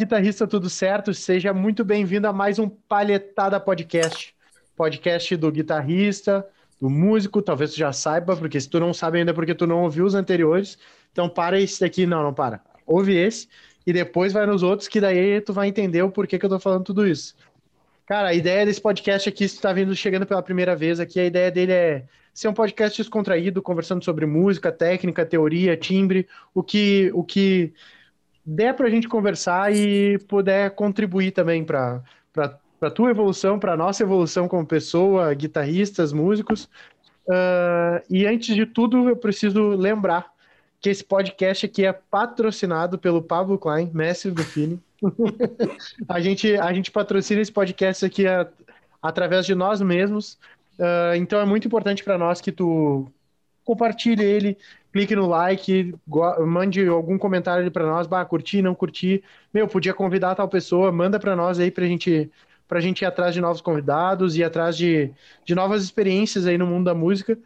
Guitarrista, tudo certo? Seja muito bem-vindo a mais um Palhetada Podcast. Podcast do guitarrista, do músico, talvez tu já saiba, porque se tu não sabe ainda porque tu não ouviu os anteriores, então para esse daqui, não, não para. Ouve esse e depois vai nos outros, que daí tu vai entender o porquê que eu tô falando tudo isso. Cara, a ideia desse podcast aqui, se tu tá vindo chegando pela primeira vez aqui, a ideia dele é ser um podcast descontraído, conversando sobre música, técnica, teoria, timbre, o que, o que der para a gente conversar e puder contribuir também para a tua evolução, para a nossa evolução como pessoa, guitarristas, músicos. Uh, e antes de tudo, eu preciso lembrar que esse podcast aqui é patrocinado pelo Pablo Klein, mestre do feeling. a, gente, a gente patrocina esse podcast aqui a, através de nós mesmos. Uh, então é muito importante para nós que tu compartilhe ele, clique no like, mande algum comentário para nós, bah, curti, não curti, meu, podia convidar tal pessoa, manda para nós aí pra gente pra gente ir atrás de novos convidados e atrás de, de novas experiências aí no mundo da música.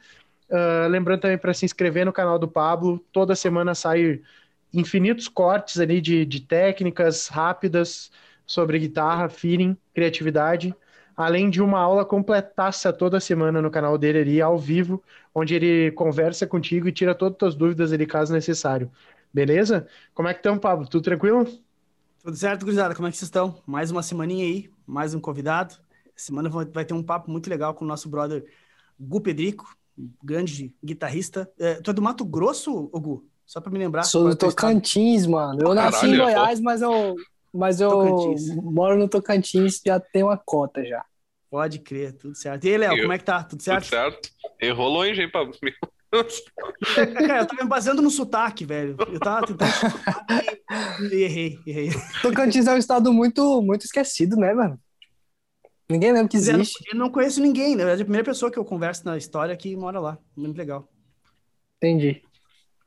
Uh, lembrando também para se inscrever no canal do Pablo, toda semana sai infinitos cortes ali de, de técnicas rápidas sobre guitarra, feeling, criatividade além de uma aula completaça toda semana no canal dele ali, ao vivo, onde ele conversa contigo e tira todas as tuas dúvidas ali, caso necessário. Beleza? Como é que estão, Pablo? Tudo tranquilo? Tudo certo, gurizada. Como é que vocês estão? Mais uma semaninha aí, mais um convidado. Semana vai ter um papo muito legal com o nosso brother Gu Pedrico, grande guitarrista. É, tu é do Mato Grosso, Gu? Só para me lembrar. Sou do Tocantins, mano. Eu nasci Caralho, em Goiás, mas eu mas eu Tocantins. moro no Tocantins, já tem uma cota já. Pode crer, tudo certo. E aí, Léo, como é que tá? Tudo certo? Tudo certo. Errou longe, hein, Pablo? Cara, eu tava me baseando no sotaque, velho. Eu tava tentando e, e errei, errei. Tocantins é um estado muito, muito esquecido, né, mano? Ninguém lembra que existe. Eu não conheço ninguém, na verdade, a primeira pessoa que eu converso na história que mora lá. Muito legal. Entendi.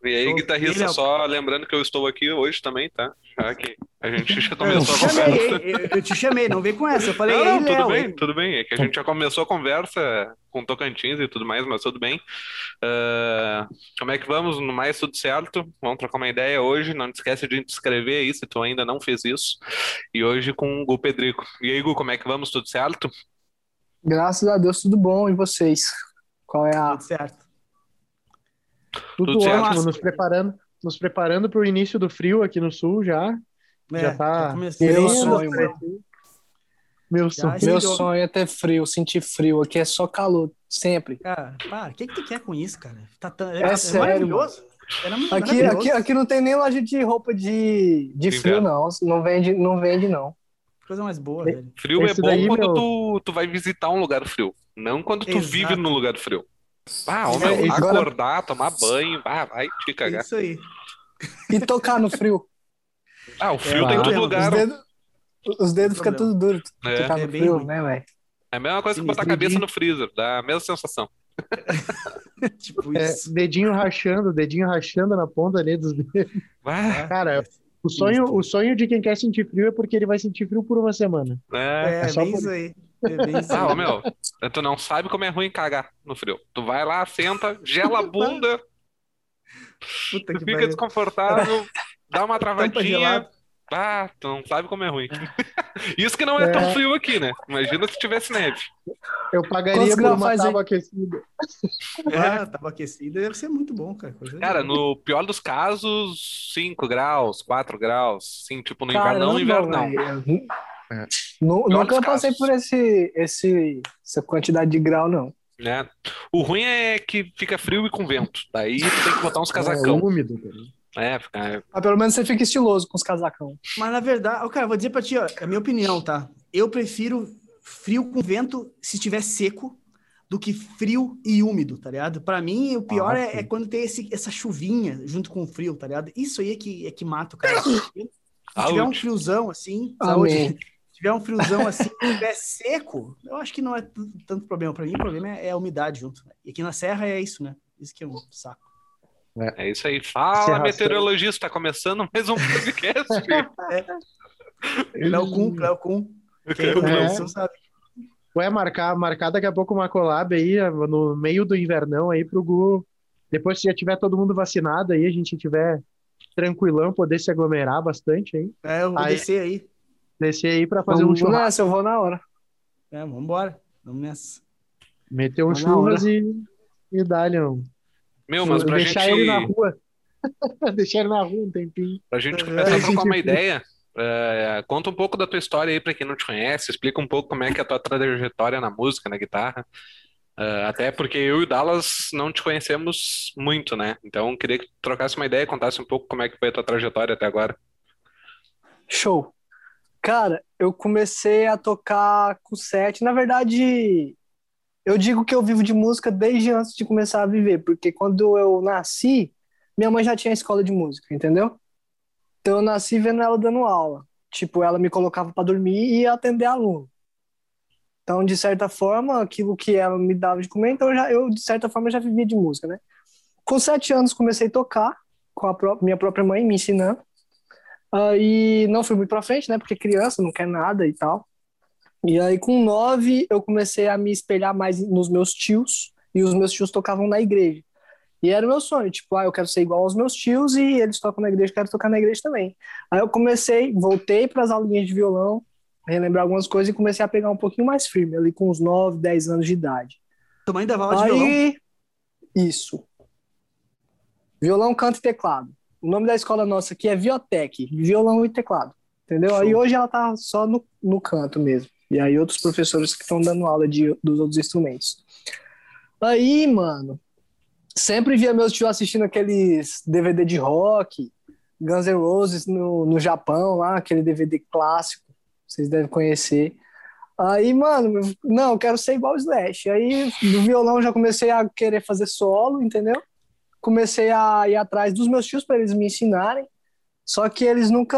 E aí, guitarrista, só lembrando que eu estou aqui hoje também, tá? Que a gente já começou a conversa. Eu, eu, te chamei, não vem com essa. Eu falei, não, não, tudo Léo, bem, tudo bem. É que a gente já começou a conversa com Tocantins e tudo mais, mas tudo bem. Uh, como é que vamos? No mais, tudo certo? Vamos trocar uma ideia hoje. Não te esquece de te inscrever aí, se tu ainda não fez isso. E hoje com o Gu Pedrico. E aí, Gu, como é que vamos? Tudo certo? Graças a Deus, tudo bom. E vocês? Qual é a... Tudo certo. Tudo, tudo ótimo, certo. nos preparando, nos preparando para o início do frio aqui no sul já. É, já tá. Meu sonho. Meu sonho. Meu sonho é ter frio, sentir frio. Aqui é só calor, sempre. Cara, para, o que, que tu quer com isso, cara? Tá tão... é, é, é sério, maravilhoso. Aqui, aqui, aqui não tem nem loja de roupa de, de frio, não. Não vende, não vende, não. Coisa mais boa, velho. Frio Esse é bom daí, quando meu... tu, tu vai visitar um lugar frio. Não quando tu Exato. vive num lugar frio. Ah, homem, é, acordar, tomar banho, ah, vai te cagar. Isso aí. E tocar no frio. Ah, o frio é, tem em todo lugar. Os dedos, os dedos ficam tudo duros. É. Tocar no é frio, né, velho? É a mesma coisa Sim, que botar a cabeça no freezer, dá a mesma sensação. tipo é, dedinho rachando, dedinho rachando na ponta ali dos dedos. Ah, Cara, o sonho, o sonho de quem quer sentir frio é porque ele vai sentir frio por uma semana. É, é, é só bem por... isso aí. É ah, meu, tu não sabe como é ruim cagar no frio. Tu vai lá, senta, gela a bunda, Puta tu fica desconfortável, dá uma travadinha. Ah, tu não sabe como é ruim. Isso que não é, é, tão frio aqui, né? Imagina se tivesse neve. Eu pagaria por uma tábua aquecida. É, tábua aquecida deve ser muito bom, cara. Coisa cara, no pior dos casos, 5 graus, 4 graus. Sim, tipo no inverno, não no inverno não. É. Nunca passei por esse, esse, essa quantidade de grau, não. Né? O ruim é que fica frio e com vento. Daí tu tem que botar uns casacão. É úmido, cara. É, fica... É. Ah, pelo menos você fica estiloso com os casacão. Mas na verdade, cara, vou dizer pra ti, ó, é a minha opinião, tá? Eu prefiro frio com vento se estiver seco do que frio e úmido, tá ligado? Pra mim, o pior ah, é, é, quando tem esse, essa chuvinha junto com o frio, tá ligado? Isso aí é que, é que mata o cara. Se tiver um friozão assim, saúde, tiver um friozão assim, tiver seco, eu acho que não é tanto problema. Para mim, o problema é, é, a umidade junto. Né? E aqui na Serra é isso, né? Isso que é um saco. É, é isso aí. Fala, Serra meteorologista. Tá começando mais um podcast. é. Léo Kuhn, Léo Kuhn. Quem é. sabe. Ué, marcar, marcar daqui a pouco uma collab aí, no meio do invernão aí pro Gu. Depois que já tiver todo mundo vacinado aí, a gente tiver tranquilão, poder se aglomerar bastante aí. É, eu vou Aí- descer aí. Descer aí pra fazer um Vamos churrasco. nessa, eu vou na hora. É, vambora. Vamos nessa. Meter um churras e, e dar-lhe um. Meu, mas pra Deixar gente, ele na rua. Deixar ele na rua um tempinho. pra gente É, começar a esse trocar uma ideia, é, conta um pouco da tua história aí pra quem não te conhece, explica um pouco como é que é a tua trajetória na música, na guitarra. É, até porque eu e o Dallas não te conhecemos muito, né? Então queria que tu trocasse uma ideia, contasse um pouco como é que foi a tua trajetória até agora. Show. Cara, eu comecei a tocar com sete. Na verdade, eu digo que eu vivo de música desde antes de começar a viver, porque quando eu nasci, minha mãe já tinha escola de música, entendeu? Então eu nasci vendo ela dando aula. Tipo, ela me colocava para dormir e atender aluno. Então, de certa forma, aquilo que ela me dava de comer, então eu, já, eu de certa forma, já vivia de música, né? Com sete anos, comecei a tocar com a pró- minha própria mãe me ensinando. Aí não fui muito pra frente, né? Porque criança não quer nada e tal. E aí, com nove, eu comecei a me espelhar mais nos meus tios. E os meus tios tocavam na igreja. E era o meu sonho, tipo, ah, eu quero ser igual aos meus tios e eles tocam na igreja, eu quero tocar na igreja também. Aí eu comecei, voltei para as aulinhas de violão, relembrar algumas coisas e comecei a pegar um pouquinho mais firme, ali com uns 9, 10 anos de idade. Mãe dava aula de violão. Aí, isso. Violão, canto e teclado. O nome da escola nossa aqui é Viotec, violão e teclado. Entendeu? Aí Show. hoje ela tá só no, no canto mesmo. E aí outros professores que estão dando aula de, dos outros instrumentos. Aí, mano, sempre via meus tios assistindo aqueles DVD de rock, Guns N' Roses no, no Japão, lá, aquele DVD clássico, vocês devem conhecer. Aí, mano, não, eu quero ser igual o Slash. Aí, no violão, já comecei a querer fazer solo, entendeu? Comecei a ir atrás dos meus tios para eles me ensinarem. Só que eles nunca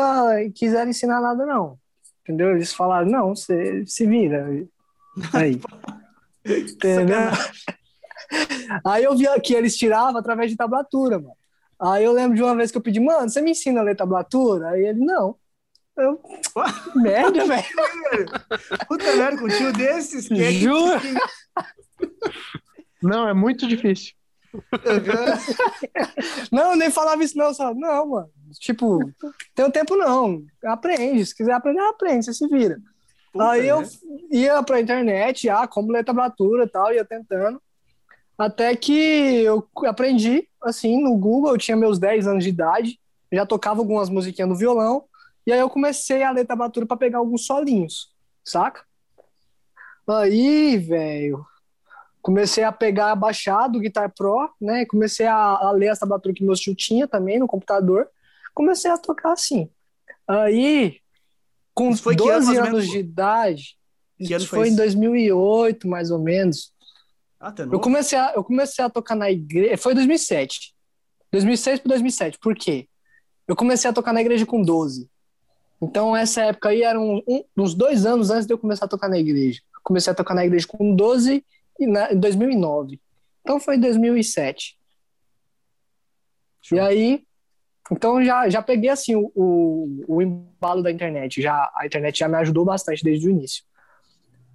quiseram ensinar nada, não. Entendeu? Eles falaram, não, você se vira. Aí. Entendeu? Aí eu via que eles tiravam através de tablatura, mano. Aí eu lembro de uma vez que eu pedi, mano, você me ensina a ler tablatura? Aí ele, não. Eu, merda, velho. Puta merda, com um tio desses, que é que-. Não, é muito difícil. Não, eu nem falava isso, não. Só, não, mano. Tipo, tem um tempo não. Aprende. Se quiser aprender, aprende, você se vira. Puta Aí eu merda. ia pra internet, ah, como ler tablatura e tal, ia tentando. Até que eu aprendi, assim, no Google, eu tinha meus 10 anos de idade, já tocava algumas musiquinhas no violão, e aí eu comecei a ler tablatura pra pegar alguns solinhos, saca? Aí, velho, comecei a pegar baixado Guitar Pro, né? Comecei a, a ler as tablaturas que meus tio tinha também no computador. Comecei a tocar assim. Aí, com Isso foi que ano, 12 mais ou anos de idade, Que ano isso foi foi em isso? 2008, mais ou menos. Ah, tá Eu comecei a, eu comecei a tocar na igreja. Foi 2007. 2006 para 2007. Por quê? Eu comecei a tocar na igreja com 12. Então, essa época aí era um, uns dois anos antes de eu começar a tocar na igreja. Eu comecei a tocar na igreja com 12 e na, em 2009. Então, foi em 2007. Show. E aí, então já, já peguei assim o, o, o embalo da internet. Já, a internet já me ajudou bastante desde o início.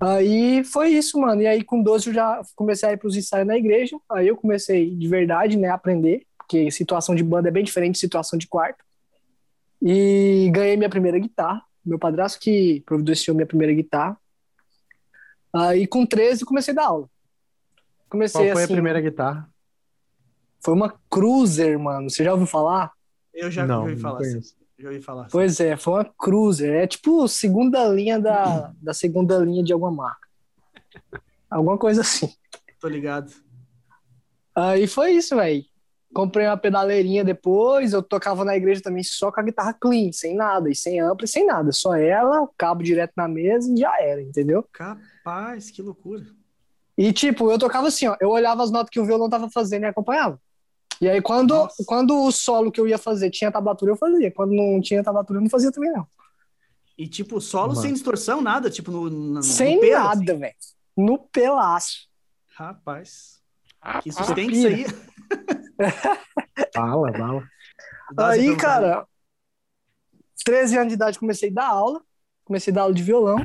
Aí foi isso, mano. E aí com 12 eu já comecei a ir pros ensaios na igreja. Aí eu comecei de verdade, né, a aprender, porque situação de banda é bem diferente de situação de quarto. E ganhei minha primeira guitarra. Meu padrasto que providenciou minha primeira guitarra. Aí com 13 comecei a dar aula. Comecei Qual foi assim, a primeira guitarra? foi uma Cruiser, mano. Você já ouviu falar? Eu já não, ouvi não falar assim. Já ouvi falar assim. Pois é, foi uma Cruiser. É tipo segunda linha da, da segunda linha de alguma marca. Alguma coisa assim. Tô ligado. Aí foi isso, velho. Comprei uma pedaleirinha depois, eu tocava na igreja também só com a guitarra clean, sem nada, e sem ampli, sem nada. Só ela, o cabo direto na mesa e já era, entendeu? Capaz, que loucura. E tipo, eu tocava assim, ó, eu olhava as notas que o violão tava fazendo e acompanhava. E aí quando, Nossa. quando o solo que eu ia fazer tinha tablatura, eu fazia. Quando não tinha tablatura, eu não fazia também, não. E tipo, solo Mano. sem distorção, nada, tipo no, no, no sem pelo, nada, assim. velho. No pelaço. Rapaz. Que sustente isso aí. Bala, bala. Aí, cara, 13 anos de idade comecei a dar aula. Comecei a dar aula de violão.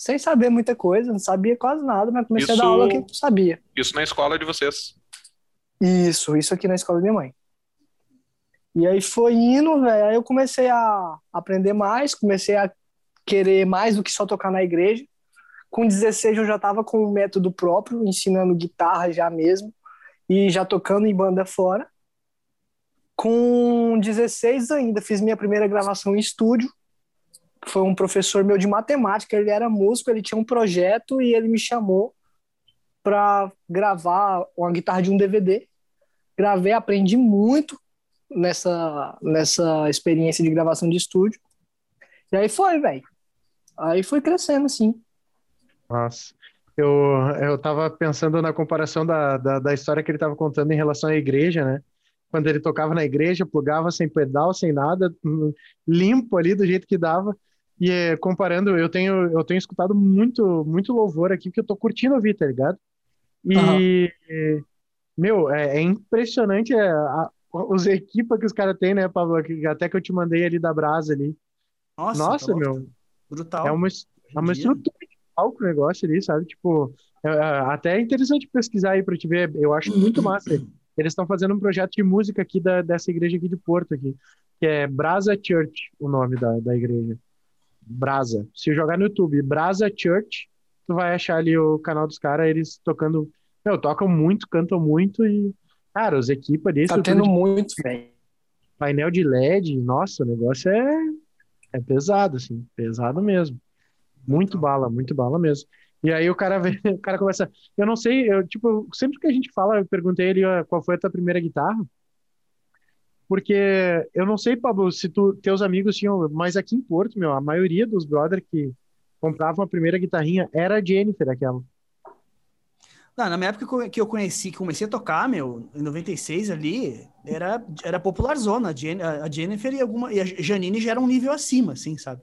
Sem saber muita coisa, não sabia quase nada, mas comecei Isso- a dar aula que eu sabia. Isso na escola de vocês. Isso, isso aqui na escola da minha mãe. E aí foi indo, velho. Aí eu comecei a aprender mais, comecei a querer mais do que só tocar na igreja. Com 16 eu já tava com um método próprio, ensinando guitarra já mesmo e já tocando em banda fora. Com 16 ainda fiz minha primeira gravação em estúdio. Foi um professor meu de matemática, ele era músico, ele tinha um projeto e ele me chamou para gravar uma guitarra de um DVD. Gravei, aprendi muito nessa nessa experiência de gravação de estúdio. E aí foi, velho. Aí foi crescendo assim. Nossa. Eu, eu tava pensando na comparação da, da, da história que ele tava contando em relação à igreja, né? quando ele tocava na igreja, plugava sem pedal, sem nada, limpo ali do jeito que dava. E eh, comparando, eu tenho eu tenho escutado muito muito louvor aqui que eu tô curtindo ouvir, tá ligado? E uhum. meu, é, é impressionante é, a, os equipas que os caras têm, né, Pablo? Até que eu te mandei ali da Brasa ali. Nossa, Nossa tá meu. Brutal. É uma, é uma estrutura de palco o negócio ali, sabe? Tipo, é, é, até é interessante pesquisar aí pra te ver. Eu acho muito massa. Eles estão fazendo um projeto de música aqui da, dessa igreja aqui de Porto, aqui, que é Brasa Church, o nome da, da igreja. Brasa. Se jogar no YouTube, Brasa Church, tu vai achar ali o canal dos caras, eles tocando. Meu, tocam muito, cantam muito e. Cara, os equipes ali. Tá tendo de... muito, velho. Painel de LED, nossa, o negócio é. É pesado, assim, pesado mesmo. Muito bala, muito bala mesmo. E aí o cara vem, o cara começa, eu não sei, eu tipo, sempre que a gente fala, eu perguntei ele qual foi a tua primeira guitarra. Porque eu não sei, Pablo, se tu, teus amigos tinham, mas aqui em Porto, meu, a maioria dos brothers que compravam a primeira guitarrinha era a Jennifer, aquela. Não, na minha época que eu conheci, que comecei a tocar, meu, em 96 ali, era, era popular zona. A Jennifer e, alguma, e a Janine já era um nível acima, assim, sabe?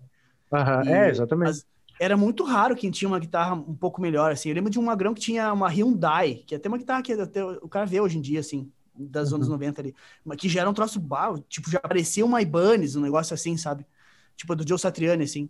Aham, é, exatamente. As, era muito raro quem tinha uma guitarra um pouco melhor, assim. Eu lembro de um magrão que tinha uma Hyundai, que é até uma guitarra que até o cara vê hoje em dia, assim, das uhum. anos 90 ali. Que já era um troço, tipo, já parecia uma Ibanez, um negócio assim, sabe? Tipo, do Joe Satriani, assim.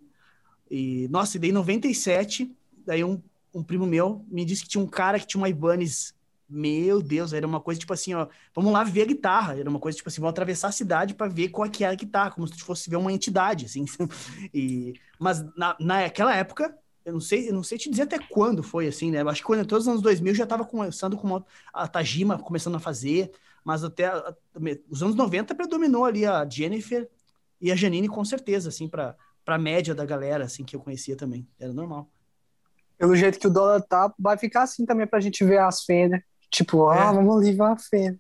E, nossa, e daí em 97, daí um, um primo meu me disse que tinha um cara que tinha uma Ibanez meu Deus, era uma coisa tipo assim, ó, vamos lá ver a guitarra. Era uma coisa tipo assim, vamos atravessar a cidade para ver qual é que é a guitarra, como se fosse ver uma entidade, assim. e, mas na, naquela época, eu não sei, eu não sei te dizer até quando foi assim, né? Eu acho que quando todos os anos 2000 já estava começando com uma, a Tajima começando a fazer, mas até a, a, os anos 90 predominou ali a Jennifer e a Janine com certeza, assim, para para média da galera assim que eu conhecia também. Era normal. Pelo jeito que o dólar tá, vai ficar assim também pra gente ver as Fender. Tipo, é. ah, vamos levar a Fender.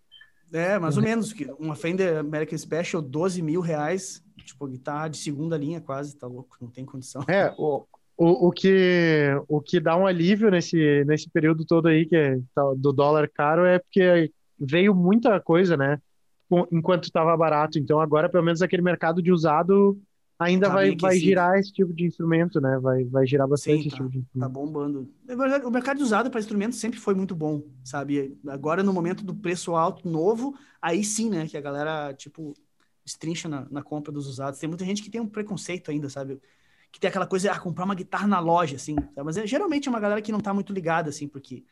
É, mais ou menos. Uma Fender American Special, 12 mil reais. Tipo, guitarra de segunda linha quase, tá louco, não tem condição. É, o, o, o, que, o que dá um alívio nesse, nesse período todo aí, que é do dólar caro, é porque veio muita coisa, né? Enquanto estava barato. Então agora, pelo menos, aquele mercado de usado ainda tá vai, vai girar esse tipo de instrumento, né? Vai, vai girar bastante Sim, esse tipo de instrumento. Tá bombando. O mercado usado para instrumentos sempre foi muito bom, sabe? Agora, no momento do preço alto, novo, aí sim, né? Que a galera, tipo, estrincha na, na compra dos usados. Tem muita gente que tem um preconceito ainda, sabe? Que tem aquela coisa, ah, comprar uma guitarra na loja, assim. Sabe? Mas é, geralmente é uma galera que não tá muito ligada, assim, porque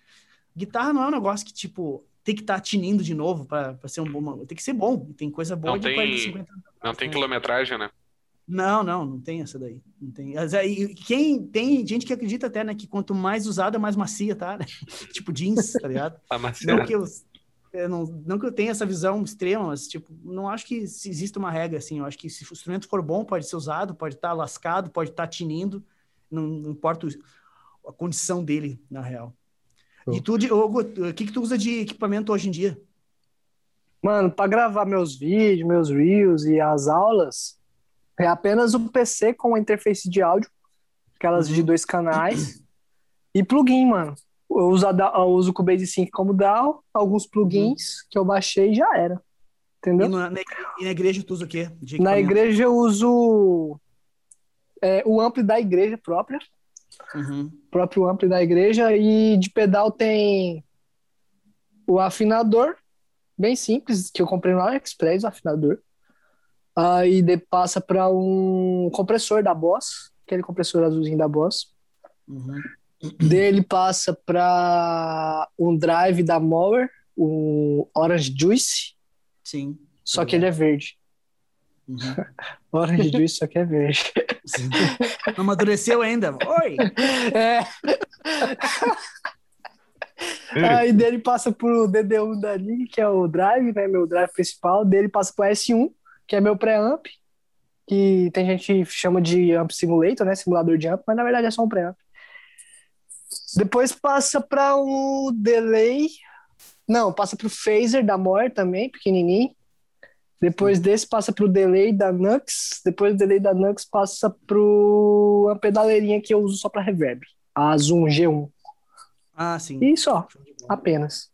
guitarra não é um negócio que, tipo, tem que estar tá tinindo de novo para ser um bom. Tem que ser bom. Tem coisa boa não de tem, 40, 50 anos. Não tem né? quilometragem, né? Não, não, não tem essa daí. Não tem. E quem tem gente que acredita até, né, que quanto mais usada, mais macia, tá? Né? tipo jeans, tá ligado? Tá macia. Não que eu não, não que eu tenha essa visão extrema, mas tipo, não acho que exista uma regra assim. Eu acho que se o instrumento for bom, pode ser usado, pode estar tá lascado, pode estar tá tinindo, não, não, importa a condição dele, na real. E tu, Hugo, o que que tu usa de equipamento hoje em dia? Mano, para gravar meus vídeos, meus reels e as aulas, é apenas o PC com a interface de áudio, aquelas de uhum. dois canais, e plugin, mano. Eu uso, a, eu uso o Cubase Sync como DAW, alguns plugins uhum. que eu baixei e já era. Entendeu? E na, e na igreja tu usa o quê? Na igreja eu uso é, o ampli da igreja própria. Uhum. Próprio ampli da igreja. E de pedal tem o afinador, bem simples, que eu comprei no AliExpress, o afinador. Aí de, passa para um compressor da Boss, aquele compressor azulzinho da Boss. Uhum. Dele passa para um drive da Mower, o Orange Juice. Sim. só que ele é verde. Uhum. Orange Juice, só que é verde. Não amadureceu ainda. Oi! É. Aí dele passa pro DD1 da Nig, que é o drive, né? Meu drive principal. Dele passa pro S1, que é meu pré-amp. Que tem gente que chama de amp simulator, né? Simulador de amp, mas na verdade é só um pré-amp. Depois passa para o delay. Não, passa pro phaser da Moore também, pequenininho. Depois desse passa pro delay da Nux. Depois do delay da Nux passa pro a pedaleirinha que eu uso só para reverb. A Zoom G1. Ah, sim. E só, apenas.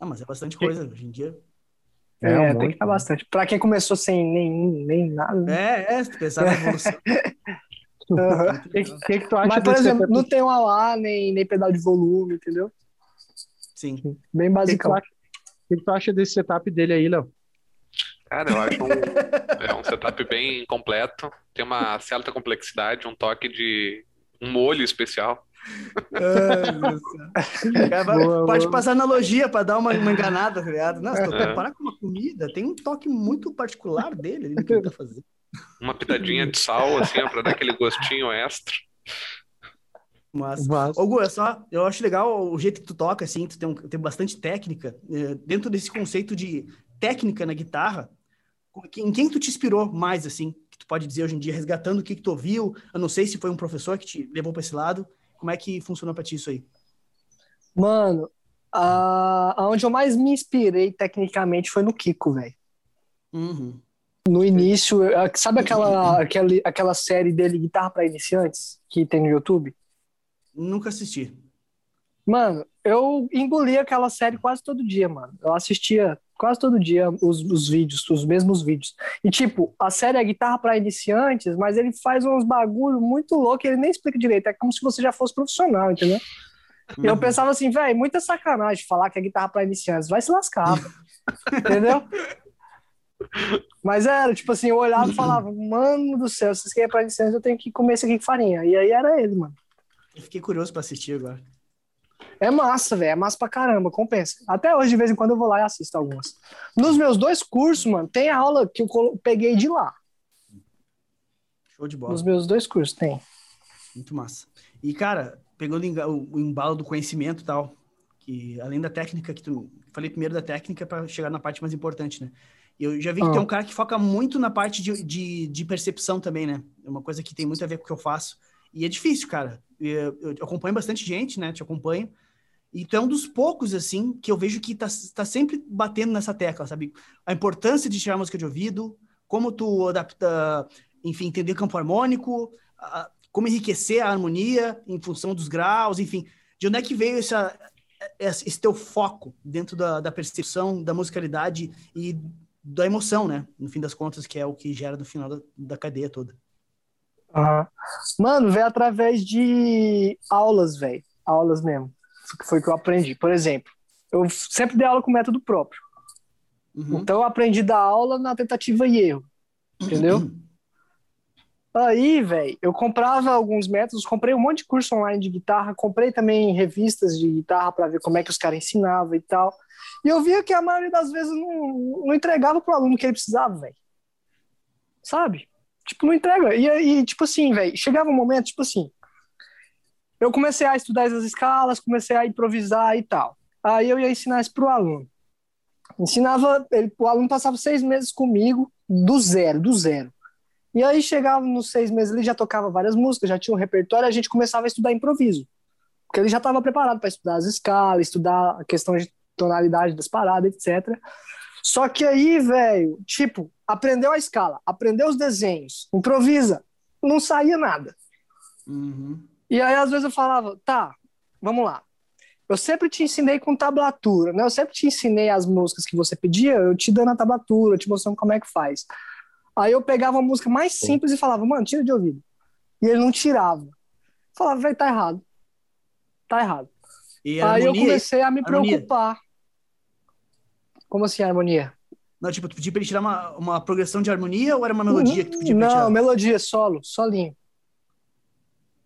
Ah, mas é bastante coisa hoje em dia. É, É, um tem monte, que estar né? bastante. Pra quem começou sem nem, nem nada. né? É, é, pensar na evolução. Que, que, que tu acha Mas, por exemplo, não tem um AUA, nem, nem pedal de volume, entendeu? Sim. Bem O que, que tu basicão. o que que tu acha desse setup dele aí, Léo? Cara, eu acho um, é um setup bem completo. Tem uma certa complexidade, um toque de um molho especial. Ai, Boa, pode boa. passar analogia para dar uma, uma enganada, tá ligado? Não, se tu É. comparar com uma comida, tem um toque muito particular dele ali no que ele tá fazendo. Uma pitadinha de sal, assim, ó, pra dar aquele gostinho extra. Mas, Mas, Ô, Gu, é só, eu acho legal o jeito que tu toca, assim, tu tem, um- tem bastante técnica. eh, dentro desse conceito de técnica na guitarra, com- em quem tu te inspirou mais, assim, que tu pode dizer hoje em dia, resgatando o que, que tu ouviu? Eu não sei se foi um professor que te levou para esse lado. Como é que funcionou para ti isso aí? Mano, a, aonde eu mais me inspirei tecnicamente foi no Kiko, velho. Uhum. No início, sabe aquela, aquela, aquela série dele, Guitarra para Iniciantes, que tem no YouTube? Nunca assisti. Mano, eu engoli aquela série quase todo dia, mano. Eu assistia quase todo dia os, os vídeos, os mesmos vídeos. E, tipo, a série é guitarra para iniciantes, mas ele faz uns bagulho muito louco e ele nem explica direito. É como se você já fosse profissional, entendeu? E eu pensava assim, velho, muita sacanagem falar que é guitarra para iniciantes. Vai se lascar, entendeu? Mas era, tipo assim, eu olhava e falava, mano do céu, se isso aqui é para iniciantes, eu tenho que comer isso aqui com farinha. E aí era ele, mano. Eu fiquei curioso para assistir agora. É massa, velho. É massa pra caramba, compensa. Até hoje, de vez em quando, eu vou lá e assisto algumas. Nos meus dois cursos, mano, tem aula que eu peguei de lá. Show de bola. Nos meus dois cursos, tem. Muito massa. E, cara, pegando o embalo do conhecimento e tal, que além da técnica que tu. Falei primeiro da técnica para chegar na parte mais importante, né? Eu já vi que Ah. tem um cara que foca muito na parte de, de, de percepção também, né? É uma coisa que tem muito a ver com o que eu faço. E é difícil, cara. Eu, eu acompanho bastante gente, né? Te acompanho. E tu é um dos poucos, assim, que eu vejo que tá, tá sempre batendo nessa tecla, sabe? A importância de tirar música de ouvido, como tu adapta, enfim, entender campo harmônico, a- como enriquecer a harmonia em função dos graus, enfim. De onde é que veio essa, esse esse teu foco dentro da, da percepção, da musicalidade e da emoção, né? No fim das contas, que é o que gera no final da, da cadeia toda. Aham. Mano, veio através de aulas, velho. Aulas mesmo. Foi que eu aprendi. Por exemplo, eu sempre dei aula com método próprio. Uhum. Então eu aprendi da aula na tentativa e erro. Entendeu? Aí, velho, eu comprava alguns métodos, comprei um monte de curso online de guitarra, comprei também revistas de guitarra para ver como é que os caras ensinavam e tal. E eu via que a maioria das vezes não, não entregava pro aluno que ele precisava, velho. Sabe? Tipo, não entrega. E aí, tipo assim, velho, chegava um momento, tipo assim, eu comecei a estudar essas escalas, comecei a improvisar e tal. Aí eu ia ensinar isso pro aluno. Ensinava, ele, o aluno passava seis meses comigo, do zero, do zero. E aí chegava nos seis meses, ele já tocava várias músicas, já tinha um repertório, a gente começava a estudar improviso. Porque ele já estava preparado para estudar as escalas, estudar a questão de tonalidade das paradas, etc. Só que aí, velho, tipo, aprendeu a escala, aprendeu os desenhos, improvisa, não saía nada. Uhum. E aí, às vezes, eu falava, tá, vamos lá. Eu sempre te ensinei com tablatura, né? Eu sempre te ensinei as músicas que você pedia, eu te dando a tablatura, te mostrando como é que faz. Aí eu pegava uma música mais simples e falava, mano, tira de ouvido. E ele não tirava. Eu falava, velho, tá errado. Tá errado. E a Aí eu harmonia, comecei a me harmonia. preocupar. Como assim, harmonia? não, tipo, tu pedia pra ele tirar uma, uma progressão de harmonia ou era uma melodia que tu pedia pra Não, tirar? melodia, solo, solinho.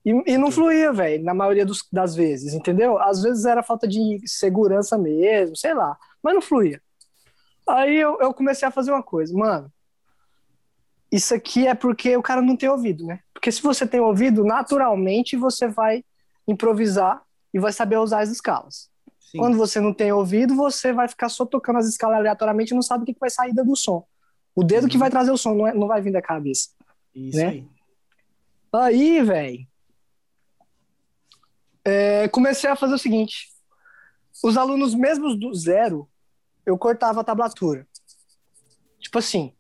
E, e não fluía, velho, na maioria dos- das vezes, entendeu? Às vezes era falta de segurança mesmo, sei lá, mas não fluía. Aí eu, eu comecei a fazer uma coisa, mano. Isso aqui é porque o cara não tem ouvido, né? Porque se você tem ouvido, naturalmente você vai improvisar e vai saber usar as escalas. Sim. Quando você não tem ouvido, você vai ficar só tocando as escalas aleatoriamente e não sabe o que que vai sair do som. O dedo que Uhum. vai trazer o som, não, é- não vai vir da cabeça. Isso né? aí. Aí, velho, comecei a fazer o seguinte: os alunos mesmos do zero, eu cortava a tablatura. Tipo assim,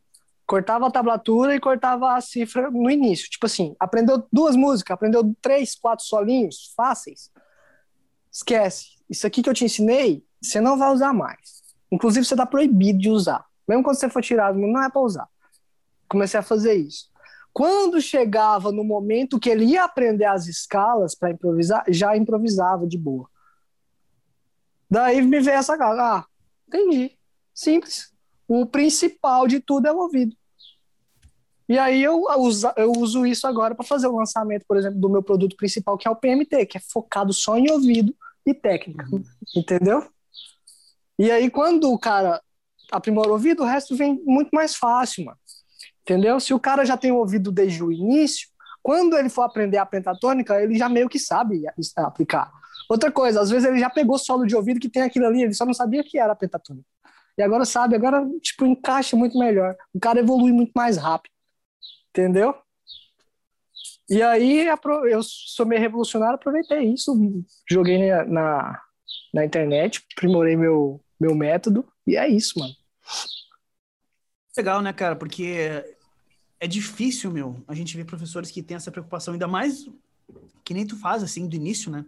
cortava a tablatura e cortava a cifra no início. Tipo assim, aprendeu duas músicas, aprendeu três, quatro solinhos fáceis. Esquece. Isso aqui que eu te ensinei, você não vai usar mais. Inclusive, você tá proibido de usar. Mesmo quando você for tirado, não é para usar. Comecei a fazer isso. Quando chegava no momento que ele ia aprender as escalas para improvisar, já improvisava de boa. Daí me veio essa cara. Ah, entendi. Simples. O principal de tudo é o ouvido. E aí eu uso, eu uso isso agora para fazer o lançamento, por exemplo, do meu produto principal, que é o PMT, que é focado só em ouvido e técnica. Entendeu? E aí, quando o cara aprimora o ouvido, o resto vem muito mais fácil, mano. Entendeu? Se o cara já tem ouvido desde o início, quando ele for aprender a pentatônica, ele já meio que sabe aplicar. Outra coisa, às vezes ele já pegou solo de ouvido que tem aquilo ali, ele só não sabia que era a pentatônica. E agora sabe, agora, tipo, encaixa muito melhor. O cara evolui muito mais rápido. Entendeu? E aí, eu sou meio revolucionário, aproveitei isso, joguei na, na internet, aprimorei meu, meu método, e é isso, mano. Legal, né, cara? Porque é difícil, meu, a gente ver professores que têm essa preocupação, ainda mais que nem tu faz, assim, do início, né?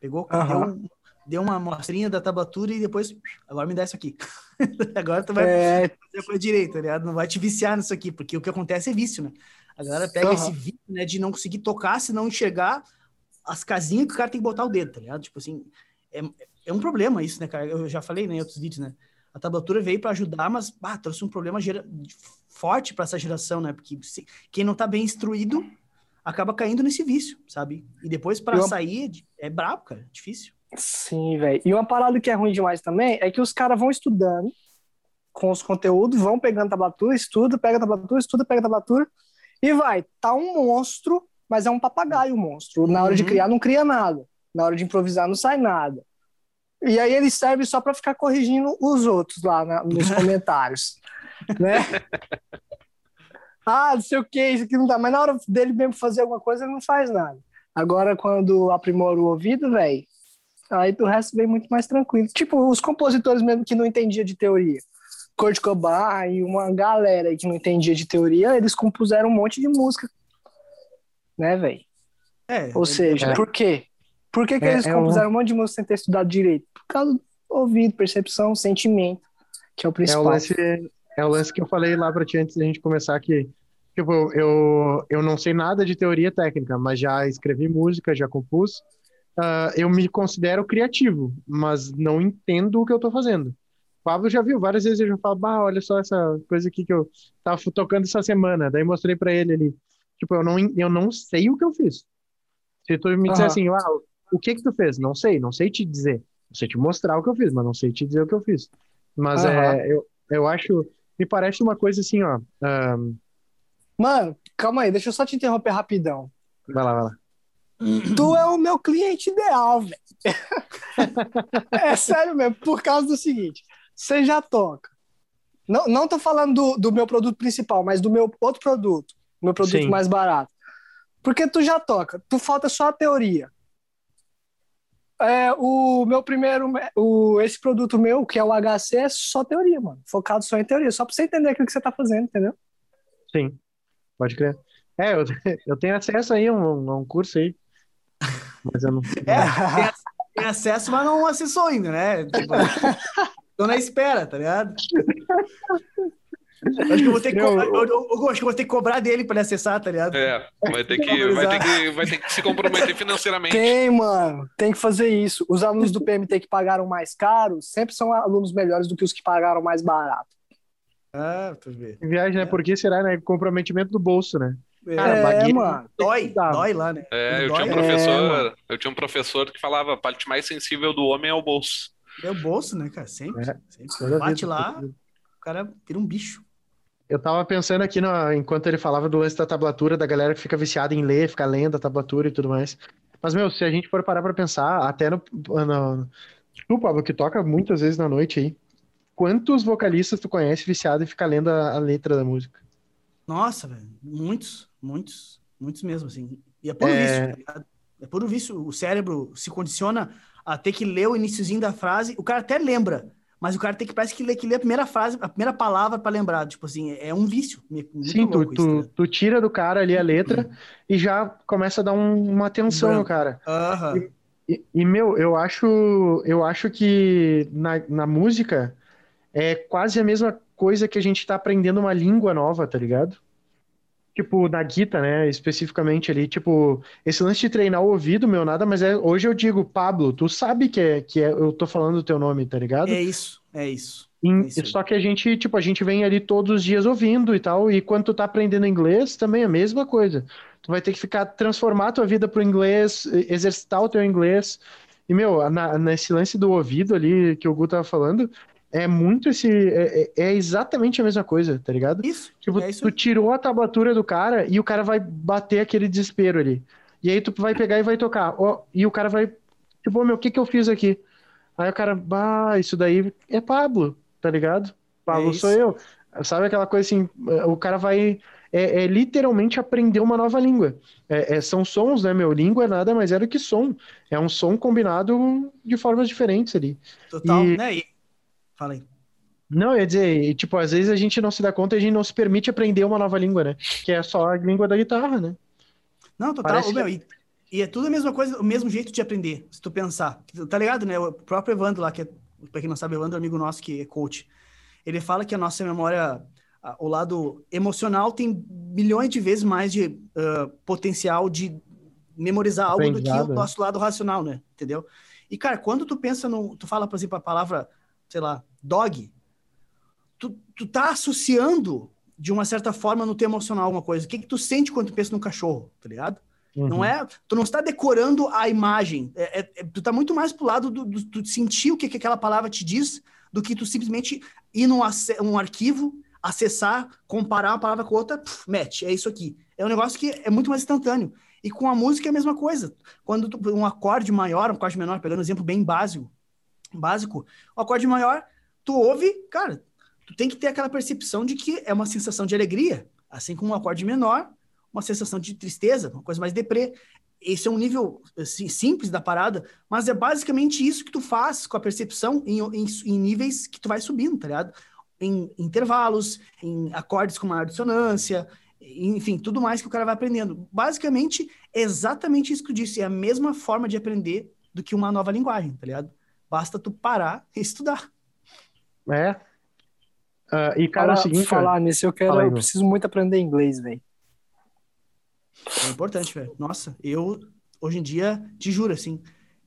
Pegou, Aham. deu, deu uma amostrinha da tablatura e depois, agora me dá isso aqui. agora tu vai É, fazer a coisa direita, ligado? Não vai te viciar nisso aqui, porque o que acontece é vício, né? A galera pega Aham. esse vício, né, de não conseguir tocar, se não enxergar as casinhas que o cara tem que botar o dedo, tá ligado? Tipo assim, é, é um problema isso, né, cara? Eu já falei né, em outros vídeos, né? A tablatura veio para ajudar, mas bah, trouxe um problema gera... forte para essa geração, né? Porque se... quem não tá bem instruído acaba caindo nesse vício, sabe? E depois para Eu- sair é brabo, cara, é difícil. Sim, velho. E uma parada que é ruim demais também é que os caras vão estudando com os conteúdos, vão pegando tablatura, estuda, pega tablatura, estuda, pega tablatura e vai. Tá um monstro, mas é um papagaio monstro. Na hora de Uhum. criar, não cria nada. Na hora de improvisar, não sai nada. E aí ele serve só pra ficar corrigindo os outros lá na- nos comentários, né? Ah, não sei o que, isso aqui não dá. Mas na hora dele mesmo fazer alguma coisa, ele não faz nada. Agora, quando aprimora o ouvido, velho, aí do resto vem muito mais tranquilo. Tipo, os compositores mesmo que não entendiam de teoria. Kurt Cobain e uma galera aí que não entendia de teoria, eles compuseram um monte de música. Né, velho? É, Ou é- seja, é. por quê? Por que, que É- eles é um- compuseram um monte de música sem ter estudado direito? Por causa do ouvido, percepção, sentimento, que é o É o principal. lance, é o lance que eu falei lá pra ti antes da gente começar aqui. Tipo, eu, eu não sei nada de teoria técnica, mas já escrevi música, já compus. Ah, eu me considero criativo, mas não entendo o que eu tô fazendo. O Pablo já viu, várias vezes eu já falo, bah, olha só essa coisa aqui que eu tava tocando essa semana. Daí mostrei pra ele ali. Tipo, eu não, eu não sei o que eu fiz. Se tu me disser assim, ah, o que que tu fez? Não sei, não sei te dizer. Não sei te mostrar o que eu fiz, mas não sei te dizer o que eu fiz. Mas Aham. é, eu, eu acho, me parece uma coisa assim, ó. ahn, Mano, calma aí, deixa eu só te interromper rapidão. vai lá, vai lá. Tu é o meu cliente ideal, velho. É sério mesmo, por causa do seguinte: você já toca. Não, não tô falando do, do meu produto principal, mas do meu outro produto, meu produto Sim. mais barato. Porque tu já toca, tu falta só a teoria. É, o meu primeiro, o, esse produto meu, que é o HC, é só teoria, mano. Focado só em teoria, só pra você entender aquilo que você tá fazendo, entendeu? Sim, pode crer. É, eu, eu tenho acesso aí a um, a um curso aí. Mas eu não. É, tem acesso, mas não acessou ainda, né? Tipo, tô na espera, tá ligado? Acho que eu vou ter que cobrar, eu, eu- eu acho que eu vou ter que cobrar dele pra ele acessar, tá ligado? É, vai ter que, vai ter que, vai ter que se comprometer financeiramente. Tem, mano, tem que fazer isso. Os alunos do PMT que pagaram mais caro sempre são alunos melhores do que os que pagaram mais barato. Ah, tu vê. Viagem, né? Por que será, né? Comprometimento do bolso, né? É, Cara, é, baguete- mano. dói, dói lá, né? É, eu Dói, tinha um né? professor, eu tinha um professor que falava, a parte mais sensível do homem é o bolso. É o bolso, né, cara? Sempre. É. sempre. Bate vida, lá, o cara vira um bicho. Eu tava pensando aqui, no, enquanto ele falava do lance da tablatura, da galera que fica viciada em ler, fica lendo a tablatura e tudo mais. Mas, meu, se a gente for parar pra pensar, até no, no, tu, Pablo, que toca muitas vezes na noite aí, quantos vocalistas tu conhece viciado e fica lendo a, a letra da música? Nossa, velho, muitos, muitos, muitos mesmo, assim. E é puro É. vício, tá ligado? É puro vício. O cérebro se condiciona a ter que ler o iniciozinho da frase. O cara até lembra, mas o cara tem que parece que ler, que ler a primeira frase, a primeira palavra pra lembrar. Tipo assim, é um vício. Sim, tu, isso, tu, tá tu tira do cara ali a letra e já começa a dar um- uma atenção no cara. Aham. E, e, meu, eu acho, eu acho que na, na música é quase a mesma coisa que a gente tá aprendendo uma língua nova, tá ligado? Tipo, na guita, né, especificamente ali, tipo, esse lance de treinar o ouvido, meu, nada, mas é, hoje eu digo, Pablo, tu sabe que é, que é, eu tô falando o teu nome, tá ligado? É isso, é isso. Em- é isso só que a gente, tipo, a gente vem ali todos os dias ouvindo e tal, e quando tu tá aprendendo inglês, também é a mesma coisa. Tu vai ter que ficar, transformar a tua vida pro inglês, exercitar o teu inglês. E, meu, na- nesse lance do ouvido ali que o Gu tava falando, é muito esse, é, é- é exatamente a mesma coisa, tá ligado? Isso, Tipo, é isso tu tirou a tablatura do cara e o cara vai bater aquele desespero ali. E aí tu vai pegar e vai tocar. Ó, e o cara vai, tipo, "Ô, meu, o que que eu fiz aqui? Aí o cara, bah, isso daí é Pablo, tá ligado? Pablo É sou eu. Sabe aquela coisa assim, o cara vai é, é literalmente aprender uma nova língua. É, é- são sons, né, meu? Língua é nada mais é do que som. É um som combinado de formas diferentes ali. Total, E- né? E... Fala aí. Não, eu ia dizer, tipo, às vezes a gente não se dá conta e a gente não se permite aprender uma nova língua, né? Que é só a língua da guitarra, né? Não, total. Parece meu, e, e é tudo a mesma coisa, o mesmo jeito de aprender, se tu pensar. Tá ligado, né? O próprio Evandro lá, que é, pra quem não sabe, Evandro é um amigo nosso que é coach. Ele fala que a nossa memória, a- o lado emocional tem milhões de vezes mais de ah, potencial de memorizar algo do que o né? nosso lado racional, né? Entendeu? E, cara, quando tu pensa no. Tu fala, por exemplo, a palavra, sei lá, dog, tu, tu tá associando de uma certa forma no teu emocional alguma coisa. O que, que tu sente quando tu pensa no cachorro, tá ligado? Não Uhum. é, tu não está decorando a imagem. É, é- é- tu tá muito mais pro lado do, do, do sentir o que, que aquela palavra te diz do que tu simplesmente ir num um arquivo, acessar, comparar uma palavra com outra, pff, match, é isso aqui. É um negócio que é muito mais instantâneo. E com a música é a mesma coisa. Quando tu, um acorde maior, um acorde menor, pegando um exemplo bem básico, básico, o acorde maior, tu ouve, cara, tu tem que ter aquela percepção de que é uma sensação de alegria, assim como um acorde menor, uma sensação de tristeza, uma coisa mais deprê. Esse é um nível assim, simples da parada, mas é basicamente isso que tu faz com a percepção em, em, em níveis que tu vai subindo, tá ligado? Em intervalos, em acordes com maior dissonância, enfim, tudo mais que o cara vai aprendendo. Basicamente, é exatamente isso que eu disse, é a mesma forma de aprender do que uma nova linguagem, tá ligado? Basta tu parar e estudar. É. Ah, e, cara, é o Falar, seguinte, falar nisso, eu quero, Fala aí, eu meu. preciso muito aprender inglês, velho. É importante, velho. Nossa, eu, hoje em dia, te juro, assim,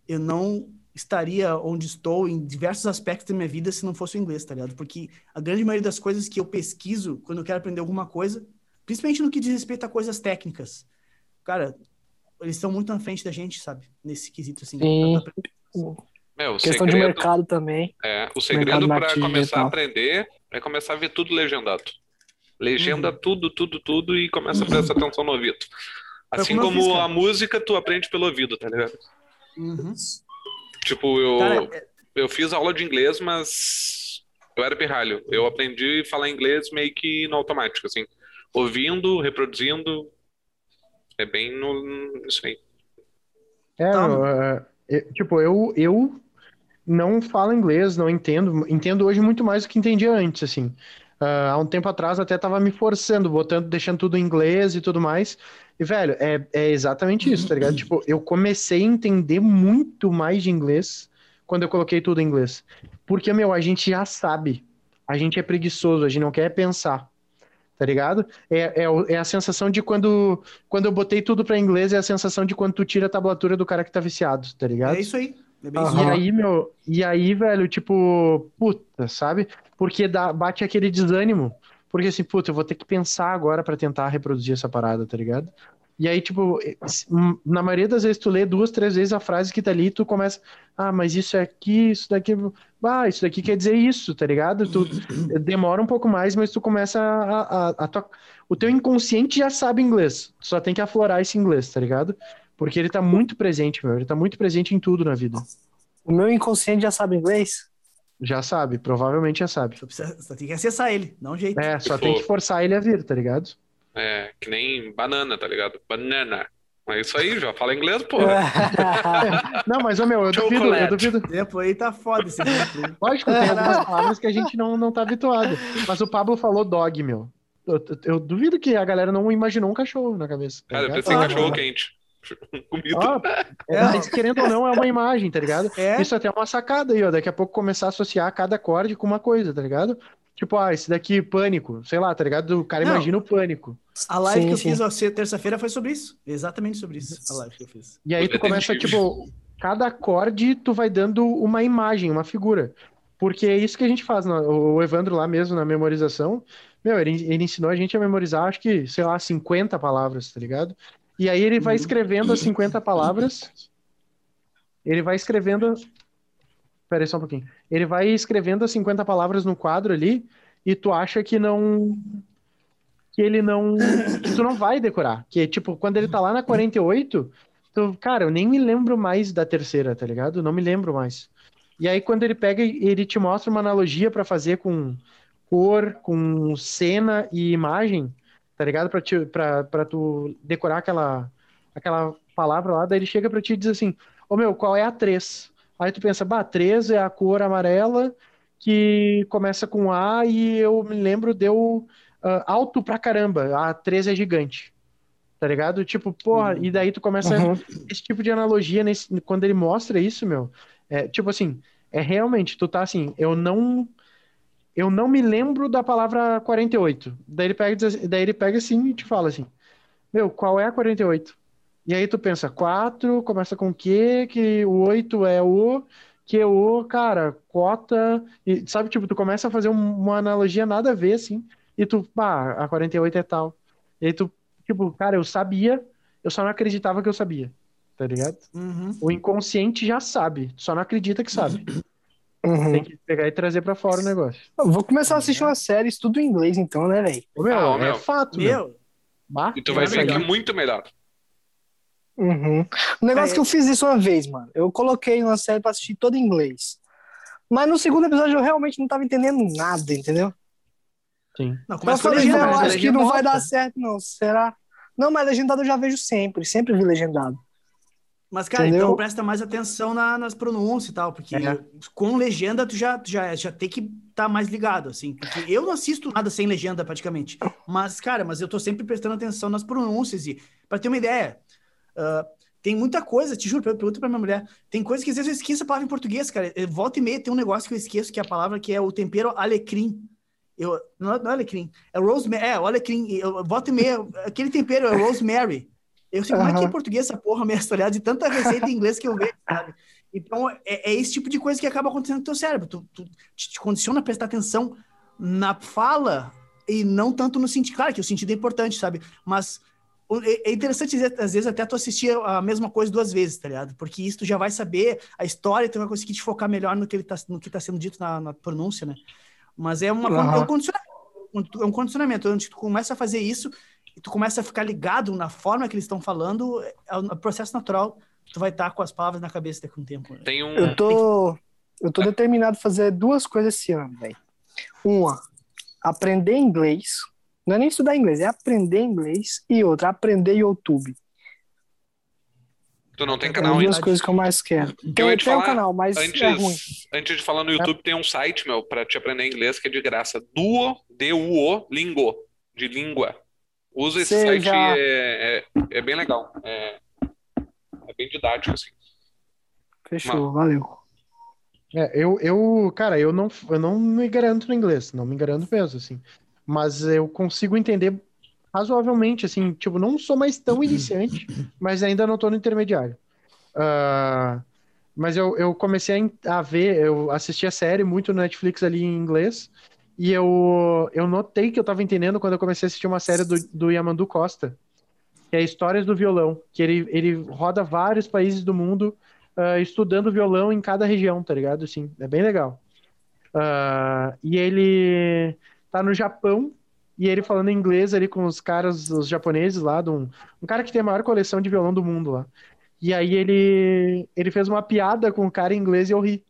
eu não estaria onde estou em diversos aspectos da minha vida se não fosse o inglês, tá ligado? Porque a grande maioria das coisas que eu pesquiso quando eu quero aprender alguma coisa, principalmente no que diz respeito a coisas técnicas, cara, eles estão muito na frente da gente, sabe? Nesse quesito, assim. Sim. Questão de segredo, mercado também. é, o segredo para começar a aprender é começar a ver tudo legendado. Legenda Uhum. tudo, tudo, tudo e começa a prestar atenção no ouvido. Assim como eu fiz, a música, tu aprende pelo ouvido, tá ligado? Uhum. Tipo, eu, Cara, é- eu fiz aula de inglês, mas eu era pirralho. Eu aprendi a falar inglês meio que no automático, assim. Ouvindo, reproduzindo. É bem no, isso aí. É, Tá. é, é, tipo, eu, eu não falo inglês, não entendo. Entendo hoje muito mais do que entendia antes, assim. Ah, há um tempo atrás até tava me forçando, botando, deixando tudo em inglês e tudo mais. E, velho, é, é exatamente isso, tá ligado? Tipo, eu comecei a entender muito mais de inglês quando eu coloquei tudo em inglês. Porque, meu, a gente já sabe. A gente é preguiçoso, a gente não quer pensar. Tá ligado? É, é, é a sensação de quando, quando eu botei tudo pra inglês, é a sensação de quando tu tira a tablatura do cara que tá viciado, tá ligado? é isso aí. É bem isso E aí. meu, e aí, velho, tipo, puta, sabe? Porque dá, bate aquele desânimo. Porque assim, puta, eu vou ter que pensar agora pra tentar reproduzir essa parada, tá ligado? E aí, tipo, na maioria das vezes tu lê duas, três vezes a frase que tá ali e tu começa, ah, mas isso é aqui, isso daqui, ah, isso daqui quer dizer isso, tá ligado? Tu demora um pouco mais, mas tu começa a, a, a tua, o teu inconsciente já sabe inglês, tu só tem que aflorar esse inglês, tá ligado? Porque ele tá muito presente, meu, ele tá muito presente em tudo na vida. O meu inconsciente já sabe inglês? Já sabe, provavelmente já sabe. Só, precisa, só tem que acessar ele, dá um jeito. É, só tem que forçar ele a vir, tá ligado? É, que nem banana, tá ligado? Banana. É isso aí, já fala inglês, pô. não, mas, ô, meu, eu duvido, eu duvido. O tempo aí tá foda esse tempo. Lógico, tem algumas palavras que a gente não, não tá habituado. Mas o Pablo falou dog, meu. Eu, eu, duvido que a galera não imaginou um cachorro na cabeça. Tá Cara, eu pensei em cachorro quente. Comida. Ah, é, mas querendo ou não, é uma imagem, tá ligado? É. Isso até é uma sacada aí, ó. Daqui a pouco começar a associar cada acorde com uma coisa, tá ligado? Tipo, ah, esse daqui, pânico, sei lá, tá ligado? O cara não. imagina o pânico. A live sim, que eu sim. fiz terça-feira foi sobre isso. Exatamente sobre isso. A live que eu fiz. E aí tu começa, tipo, cada acorde tu vai dando uma imagem, uma figura. Porque é isso que a gente faz. O Evandro lá mesmo, na memorização, meu, ele, ele ensinou a gente a memorizar, acho que, sei lá, 50 palavras, tá ligado? E aí ele vai uhum. escrevendo as 50 palavras. Ele vai escrevendo Pera aí só um pouquinho. Ele vai escrevendo as 50 palavras no quadro ali e tu acha que não. Que ele não. Que tu não vai decorar. Que, tipo, quando ele tá lá na 48, tu, cara, eu nem me lembro mais da terceira, tá ligado? Não me lembro mais. E aí, quando ele pega, ele te mostra uma analogia para fazer com cor, com cena e imagem, tá ligado? Pra, te, pra, pra tu decorar aquela, aquela palavra lá, daí ele chega pra ti e diz assim: Ô meu, qual é a 3? Aí tu pensa, bah, 13 é a cor amarela que começa com A e eu me lembro deu uh, alto pra caramba. A 13 é gigante. Tá ligado? Tipo, porra, uhum. e daí tu começa uhum. esse tipo de analogia nesse, quando ele mostra isso, meu. É, tipo assim, é realmente, tu tá assim, eu não eu não me lembro da palavra 48. Daí ele pega, daí ele pega assim e te fala assim: "Meu, qual é a 48?" E aí tu pensa, 4 começa com Q, que o 8 é o, que é o, cara, cota. E sabe, tipo, tu começa a fazer uma analogia nada a ver, assim, e tu, pá, a 48 é tal. E aí tu, tipo, cara, eu sabia, eu só não acreditava que eu sabia. Tá ligado? Uhum. O inconsciente já sabe, só não acredita que sabe. Uhum. Tem que pegar e trazer pra fora o negócio. Eu vou começar a assistir uma série, tudo em inglês, então, né, velho? Meu, ah, é meu. fato, meu. meu. E tu vai ver que é muito melhor. Uhum. O negócio é, que eu fiz isso uma vez, mano. Eu coloquei uma série pra assistir toda em inglês. Mas no segundo episódio eu realmente não tava entendendo nada, entendeu? Sim. Não, eu falei, legenda, eu acho que não vai dar certo, não. Será? Não, mas legendado eu já vejo sempre. Sempre vi legendado. Mas, cara, Entendeu? então presta mais atenção na, nas pronúncias e tal, porque é. com legenda tu já, já, já tem que estar tá mais ligado, assim. Porque eu não assisto nada sem legenda, praticamente. Mas, cara, mas eu tô sempre prestando atenção nas pronúncias e, para ter uma ideia, Uh, tem muita coisa, te juro, pergunta pra minha mulher. Tem coisa que às vezes eu esqueço a palavra em português, cara. Eu, volta e meia tem um negócio que eu esqueço, que é a palavra que é o tempero alecrim. Eu, não, não é alecrim, é rosemary, é, o alecrim. Eu, volta e meia, aquele tempero é rosemary. Eu sei, uhum. como é que é português essa porra, história de tanta receita em inglês que eu vejo, sabe? Então, é, é, esse tipo de coisa que acaba acontecendo no teu cérebro. Tu, tu te, te condiciona a prestar atenção na fala e não tanto no sentido. Claro que o sentido é importante, sabe? Mas é, é interessante, às vezes, até tu assistir a mesma coisa duas vezes, tá ligado? Porque isso tu já vai saber a história, tu vai conseguir te focar melhor no que, ele tá, no que tá sendo dito na, na pronúncia, né? Mas é, uma, uhum. é um condicionamento. É um condicionamento. Onde tu começa a fazer isso tu começa a ficar ligado na forma que eles estão falando, é um processo natural. Tu vai estar com as palavras na cabeça daqui a um tempo. Né? Tem um... Eu tô, eu tô determinado a fazer duas coisas esse ano, velho. Uma, aprender inglês não é nem estudar inglês, é aprender inglês. E outra, aprender YouTube. Tu não tem canal ainda? É duas coisas que eu mais quero. Eu tenho falar, um canal, mas antes, é ruim. Antes de falar no YouTube, é. tem um site, meu, pra te aprender inglês que é de graça. Duo, D-U-O, Lingo, de língua. Usa esse site, já... é, é, é, bem legal. É, é bem didático, assim. Fechou, Mas... valeu. É, eu, eu, cara, eu não, eu não me garanto no inglês, não me garanto mesmo, assim mas eu consigo entender razoavelmente, assim, tipo, não sou mais tão iniciante, mas ainda não tô no intermediário. Uh, mas eu, eu comecei a, ver, eu assisti a série muito no Netflix ali em inglês, e eu, eu notei que eu tava entendendo quando eu comecei a assistir uma série do, do Yamandu Costa, que é Histórias do Violão, que ele, ele roda vários países do mundo uh, estudando violão em cada região, tá ligado? Assim, é bem legal. Uh, e ele tá no Japão e ele falando inglês ali com os caras, os japoneses lá, de um, um cara que tem a maior coleção de violão do mundo lá. E aí ele, ele fez uma piada com o cara em inglês e eu ri.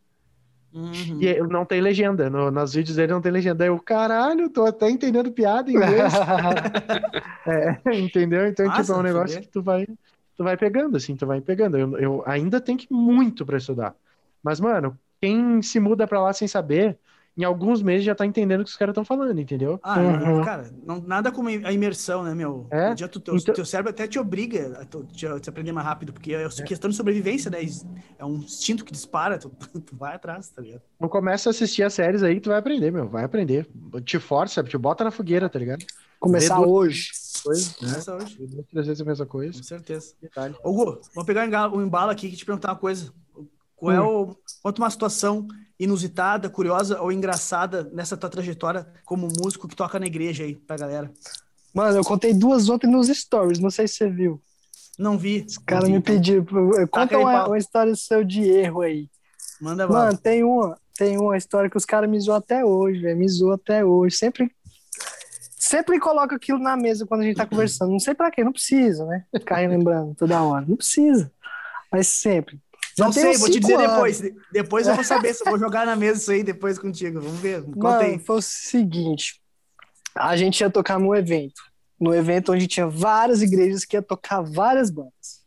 Uhum. E não tem legenda, no, nos vídeos dele não tem legenda. Eu, caralho, tô até entendendo piada em inglês. é, entendeu? Então, Nossa, tipo, é um negócio que tu vai, tu vai pegando, assim, tu vai pegando. Eu, eu ainda tenho que muito para estudar. Mas, mano, quem se muda para lá sem saber, em alguns meses já tá entendendo o que os caras estão falando, entendeu? Ah, uhum. cara, não, nada como a imersão, né, meu? É? dia tu, teu, então... teu cérebro até te obriga a te, te, aprender mais rápido, porque é, é questão de sobrevivência, né? É um instinto que dispara, tu, tu vai atrás, tá ligado? Não começa a assistir as séries aí que tu vai aprender, meu. Vai aprender. Te força, te bota na fogueira, tá ligado? Começar hoje. Coisa, né? Começa hoje. Duas, vezes a mesma coisa. Com certeza. Ô, Gu, vamos pegar o embalo aqui e te perguntar uma coisa. Qual é o. Conta uma situação inusitada, curiosa ou engraçada nessa tua trajetória como músico que toca na igreja aí pra galera? Mano, eu contei duas outras nos stories, não sei se você viu. Não vi. Os caras me pediram. Conta uma, uma, história seu de erro aí. Manda Mano, tem uma, tem uma história que os caras me zoam até hoje, velho. Me zoam até hoje. Sempre. Sempre coloca aquilo na mesa quando a gente tá conversando. Não sei pra quê, não precisa, né? Ficar lembrando toda hora. Não precisa. Mas sempre. Não sei, vou te dizer anos. depois. Depois eu vou saber se eu vou jogar na mesa isso aí depois contigo. Vamos ver. Conta aí. Foi o seguinte: a gente ia tocar num evento. No evento onde tinha várias igrejas que ia tocar várias bandas.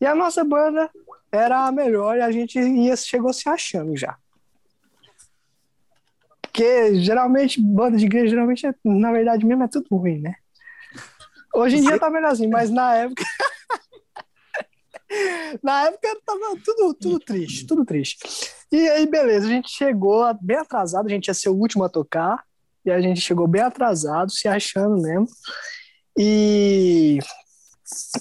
E a nossa banda era a melhor e a gente ia, chegou se achando já. Porque geralmente, banda de igreja, geralmente, na verdade mesmo, é tudo ruim, né? Hoje em dia tá melhorzinho, mas na época. Na época tava tudo, tudo triste, tudo triste. E aí, beleza, a gente chegou bem atrasado, a gente ia ser o último a tocar, e a gente chegou bem atrasado, se achando mesmo. E,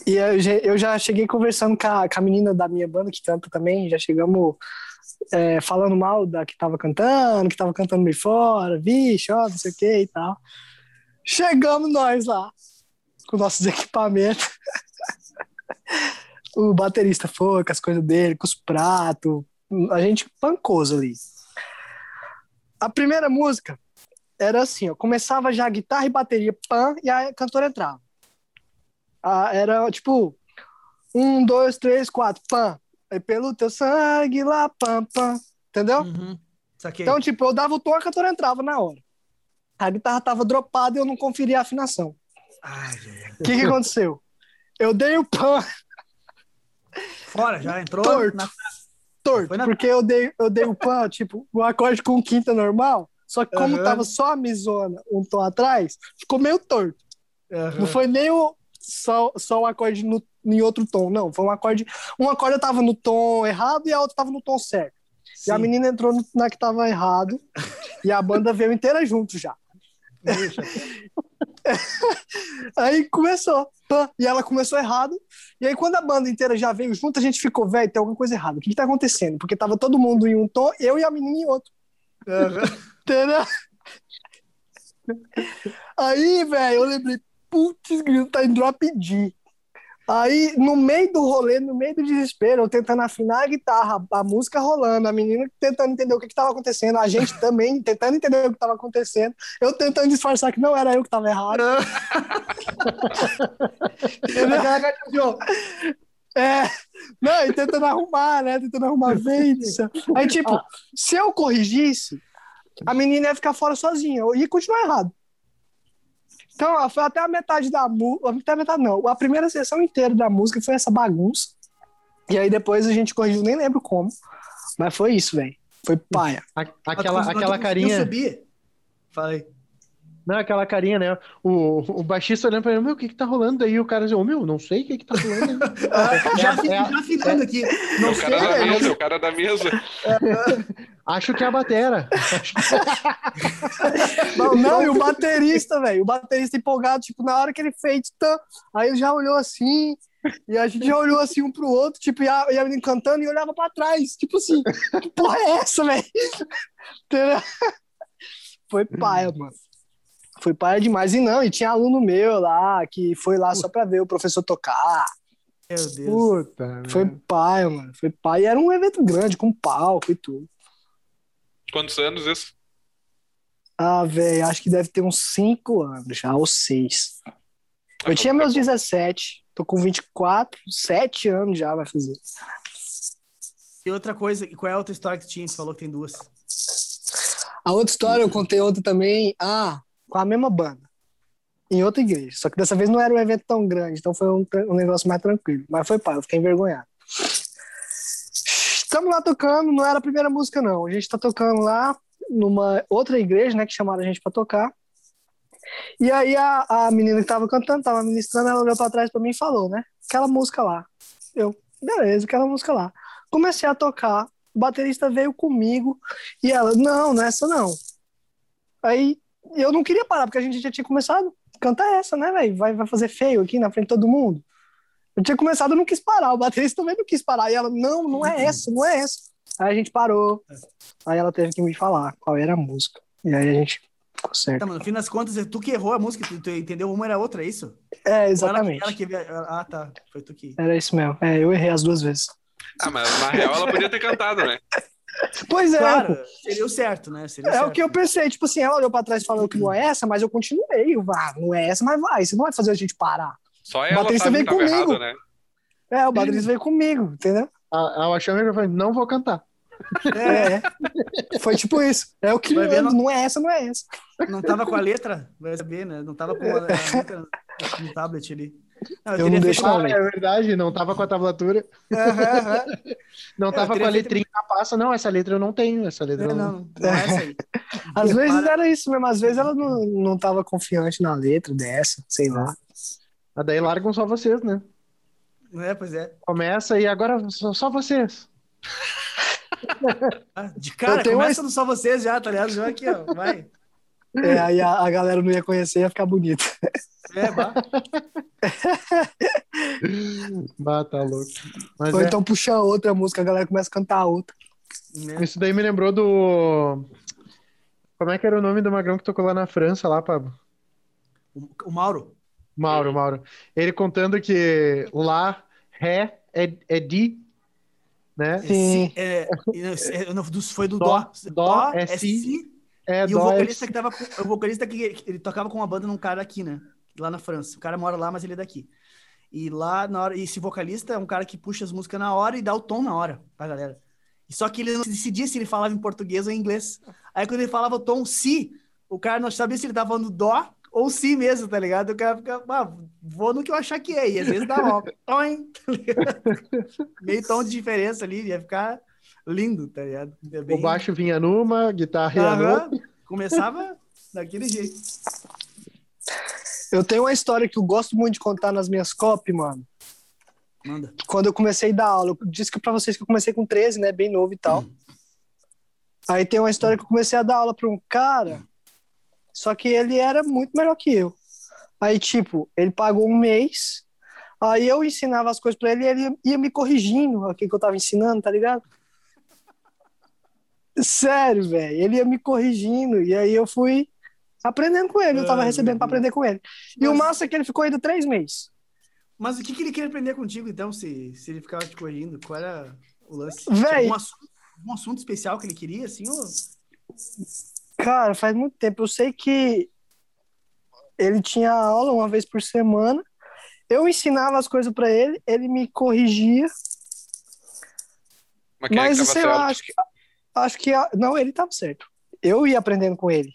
e eu, já cheguei conversando com a, com a menina da minha banda, que canta também, já chegamos é, falando mal da que tava cantando, que tava cantando meio fora, vixe, ó, não sei o que e tal. Chegamos nós lá, com nossos equipamentos o baterista foi com as coisas dele, com os pratos, a gente pancoso ali. A primeira música era assim, ó, começava já guitarra e bateria, pam, e a cantora entrava. Ah, era tipo, um, dois, três, quatro, pam. Aí pelo teu sangue lá, pam, pam. Entendeu? Uhum. Então, tipo, eu dava o tom, a cantora entrava na hora. A guitarra tava dropada e eu não conferia a afinação. O que, que aconteceu? Eu dei o pan Fora, já entrou. Torto. Na... Torto, na... porque eu dei, eu dei o pan, tipo, o um acorde com quinta normal, só que como uhum. tava só a misona um tom atrás, ficou meio torto. Uhum. Não foi nem o, só, só o acorde no, em outro tom, não. Foi um acorde. Um acorde tava no tom errado e a outra tava no tom certo. Sim. E a menina entrou na que tava errado e a banda veio inteira junto já. aí começou. E ela começou errado. E aí, quando a banda inteira já veio junto, a gente ficou, velho, tem alguma coisa errada. O que, que tá acontecendo? Porque tava todo mundo em um tom, eu e a menina em outro. Aí, velho, eu lembrei, putz, grito, tá em drop D. Aí, no meio do rolê, no meio do desespero, eu tentando afinar a guitarra, a música rolando, a menina tentando entender o que estava acontecendo, a gente também tentando entender o que estava acontecendo, eu tentando disfarçar que não era eu que estava errado. é, não, e tentando arrumar, né? Tentando arrumar vez. Aí, tipo, se eu corrigisse, a menina ia ficar fora sozinha, eu ia continuar errado. Então, foi até a metade da música. Até a metade não. A primeira sessão inteira da música foi essa bagunça. E aí depois a gente corrigiu, nem lembro como. Mas foi isso, velho. Foi paia. aquela, aquela carinha. Eu subi. Falei. Não, aquela carinha, né? O, o baixista olhando pra ele, meu, o que que tá rolando aí? O cara diz, ô, meu, não sei o que que tá rolando. é, já, é, já afinando é, aqui. Não o cara sei, da mesa, o cara da mesa. Acho que é a batera. não, não, e o baterista, velho, o baterista empolgado, tipo, na hora que ele fez, tá, aí ele já olhou assim, e a gente já olhou assim um pro outro, tipo, e a, e a menina cantando e olhava pra trás, tipo assim, que porra é essa, velho? Foi paia, mano. Foi paia demais. E não, e tinha aluno meu lá que foi lá só pra ver o professor tocar. Meu Deus. Puta. Foi merda. paia, mano. Foi paia. E era um evento grande, com palco e tudo. Quantos anos isso? Ah, velho, acho que deve ter uns 5 anos já, ou 6. Ah, Eu tinha meus 17, tô com 24, 7 anos já vai fazer. E outra coisa, e qual é a outra história que tu tinha? Você falou que tem duas. A outra história eu contei outra também, ah, com a mesma banda, em outra igreja. Só que dessa vez não era um evento tão grande, então foi um, um negócio mais tranquilo. Mas foi pá, eu fiquei envergonhado. Estamos lá tocando, não era a primeira música não. A gente tá tocando lá numa outra igreja, né, que chamaram a gente pra tocar. E aí a, a menina que tava cantando, tava ministrando, ela olhou pra trás pra mim e falou, né? Aquela música lá. Eu, beleza, aquela música lá. Comecei a tocar, o baterista veio comigo e ela, não, não é essa não. Aí eu não queria parar, porque a gente já tinha começado. Canta essa, né, velho? Vai, vai fazer feio aqui na frente de todo mundo. Eu tinha começado, eu não quis parar. O baterista também não quis parar. E ela, não, não é essa, não é essa. Aí a gente parou. Aí ela teve que me falar qual era a música. E aí a gente ficou certo. Tá, mas no fim das contas, é tu que errou a música, tu, tu entendeu? Uma era outra, é isso? É, exatamente. Ela, que- ela que, ah, tá. Foi tu que. Era isso mesmo. É, eu errei as duas vezes. Ah, mas na real ela podia ter cantado, né? Pois é, Claro, seria o certo, né? Seria É certo. o que eu pensei, tipo assim, ela olhou pra trás e falou que não é essa, mas eu continuei. Eu, Ah, não é essa, mas vai, você não vai fazer a gente parar. Só ela baterista sabe que veio comigo. errado, né? É, o baterista veio comigo, entendeu? A- Ela achou e falou, não vou cantar. É, É. Foi tipo isso. É o que ver, não... não é essa, não é essa. não tava com a letra, vai saber, né? Não tava com a, a letra no tablet ali. Não, Eu teria não feito- deixo não, Ah, é verdade, não tava com a tablatura, não eu tava com a feito- letrinha na pasta. Não, essa letra eu não tenho, essa letra É, eu não... não, não é essa aí. Às E vezes para- era isso mesmo, às vezes ela não, não tava confiante na letra dessa, sei lá. Ah, Daí largam só vocês, né? É, pois é. Começa e agora só, só vocês. Ah, De cara, Eu tenho começa no só vocês já, tá ligado? Já aqui, ó, vai. É, aí a, a galera não ia conhecer, ia ficar bonito. É, bah. Bah, tá louco. Mas Ou é, então puxa outra música, a galera começa a cantar outra. Né? isso daí me lembrou do... Como é que era o nome do magrão que tocou lá na França, lá, Pablo? O, o Mauro. Mauro, Mauro. Ele contando que lá, ré é, é di, né? Sim. É, é, é, do- foi do Dó, Dó. Dó é é si, si. É E o é vocalista que tava com, o vocalista que ele, tocava com uma banda num cara daqui, né? Lá na França. O cara mora lá, mas ele é daqui. E lá na hora, e esse vocalista é um cara que puxa as músicas na hora e dá o tom na hora pra galera. E só que ele não decidia se ele falava em português ou em inglês. Aí quando ele falava o tom si, o cara não sabia se ele tava falando dó ou si mesmo, tá ligado? O cara ficava, ah, vou no que eu achar que é. E às vezes dá ó, toim, tá ligado? Meio tom de diferença ali, ia ficar lindo, tá ligado? É O baixo vinha numa, guitarra ia Aham, noutra. Começava daquele jeito. Eu tenho uma história que eu gosto muito de contar nas minhas copy, mano. Manda. Quando eu comecei a dar aula, eu disse que pra vocês que eu comecei com 13, né? Bem novo e tal. Aí tem uma história que eu comecei a dar aula pra um cara, só que ele era muito melhor que eu. Aí, tipo, ele pagou um mês, aí eu ensinava as coisas pra ele e ele ia me corrigindo o que que eu tava ensinando, tá ligado? Sério, velho. Ele ia me corrigindo e aí eu fui aprendendo com ele. Eu tava Ai, recebendo pra aprender com ele. E o Mas- massa é que ele ficou ainda três meses. Mas o que, que ele queria aprender contigo, então, se, se ele ficava te corrigindo? Qual era o lance? Véi. Algum assunto, algum assunto especial que ele queria, assim? Ou... Cara, faz muito tempo. Eu sei que ele tinha aula uma vez por semana. Eu ensinava as coisas pra ele, ele me corrigia. Mas é Mas sei lá, acho que, acho que a- não, ele tava certo. Eu ia aprendendo com ele.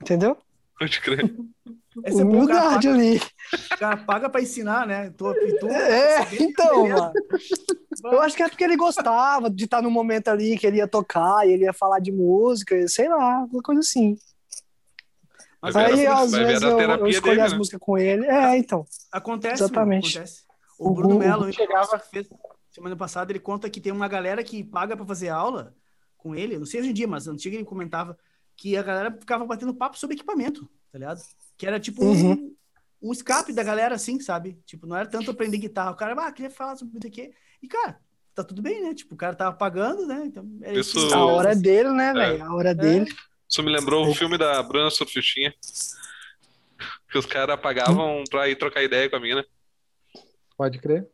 Entendeu? Pode crer. Esse é Humildade paga, ali. o cara paga pra ensinar, né? E tu, É, então, mano. Eu acho que é porque ele gostava de estar no momento ali que ele ia tocar e ele ia falar de música, sei lá, alguma coisa assim. Mas Aí, às vezes, eu, eu escolhi dele, as né? músicas com ele. É, então. Acontece, Exatamente. meu, acontece. O O Bruno Gu- Mello, o Gu chegava- fez, semana passada, ele conta que tem uma galera que paga pra fazer aula com ele, não sei hoje em dia, mas antigo ele comentava que a galera ficava batendo papo sobre equipamento, tá ligado? Que era tipo um, Uhum. um escape da galera assim, sabe? Tipo, não era tanto aprender guitarra, o cara, ah, queria falar sobre isso aqui. E, cara, tá tudo bem, né? Tipo, o cara tava pagando, né? Então, é Isso- isso. A hora é dele, né, velho? A hora é dele. Isso me lembrou o filme da Bruna Surfistinha. Que os caras pagavam pra ir trocar ideia com a mina. Pode crer.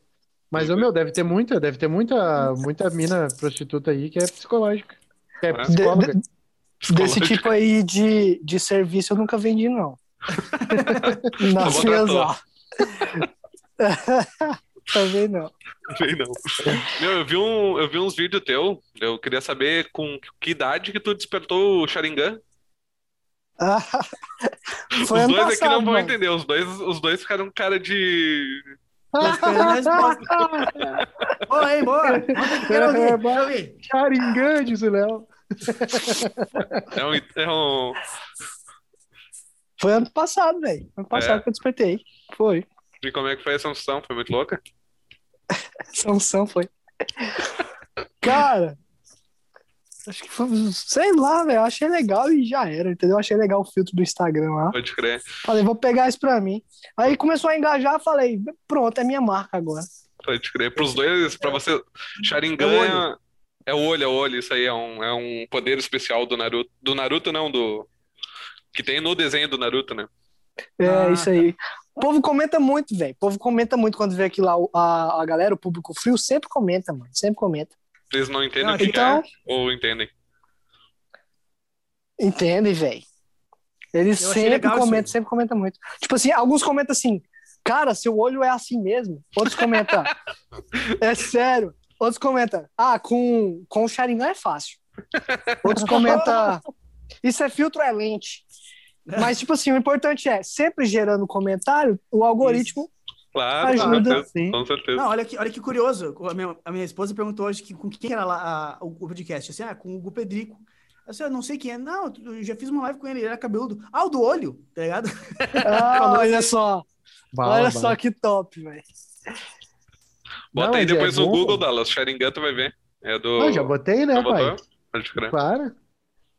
Mas, o meu, deve ter muita, deve ter muita, muita mina prostituta aí que é psicológica. Que é É. psicóloga. De- Desse tipo aí de, de serviço eu nunca vendi, não. Nas Não minhas aulas. Também não. Sei não. Meu, eu vi, um, eu vi uns vídeos teu. Eu queria saber com que idade que tu despertou o Sharingan. Foi os dois aqui passado, não vão mano. entender. Os dois, os dois ficaram com cara de. Tô esperando a resposta. Boa, hein, boa. Quero ouvir, quero ouvir. Sharingan, diz o Léo. É um. É um... Foi ano passado, velho. Ano passado É? que eu despertei. Foi. E como é que foi essa função? Foi muito louca? Sanção foi. Cara, acho que foi, sei lá, velho. Achei legal e já era, entendeu? Eu achei legal o filtro do Instagram lá. Pode crer. Falei, vou pegar isso pra mim. Aí começou a engajar, falei, pronto, é minha marca agora. Pode crer. Pros dois, pra você. Sharingan É o é, é o olho, é o olho. Isso aí é um, é um poder especial do Naruto. Do Naruto, não, do. Que tem no desenho do Naruto, né? É, Ah, isso aí. O povo comenta muito, velho. O povo comenta muito quando vê aqui lá a, a galera, o público frio, sempre comenta, mano. Sempre comenta. Vocês não entendem Não, o que então- é? Ou entendem? Entendem, velho. Eles Eu sempre comentam, sempre comentam muito. Tipo assim, alguns comentam assim, cara, seu olho é assim mesmo. Outros comentam, é sério. Outros comentam, ah, com, com o Sharingan é fácil. Outros comentam, isso é filtro, é lente. Mas, tipo assim, o importante é, sempre gerando comentário, o algoritmo Claro, com Ajuda. certeza. Sim. Com certeza. Não, olha que, olha que curioso. A minha, a minha esposa perguntou hoje que, com quem era lá a- o podcast. Assim, ah, com o Gu Pedrico. Eu disse, eu não sei quem é. Não, eu já fiz uma live com ele, ele era cabeludo. Ah, o do olho, tá ligado? Ah, olha só, Bala, olha bala. só que top, velho. Bota Não, aí é depois no bom, Google. Dallas. Sharingan, tu vai ver. É do. Ah, já botei, né, Já pai? botou? Pode crer. Claro.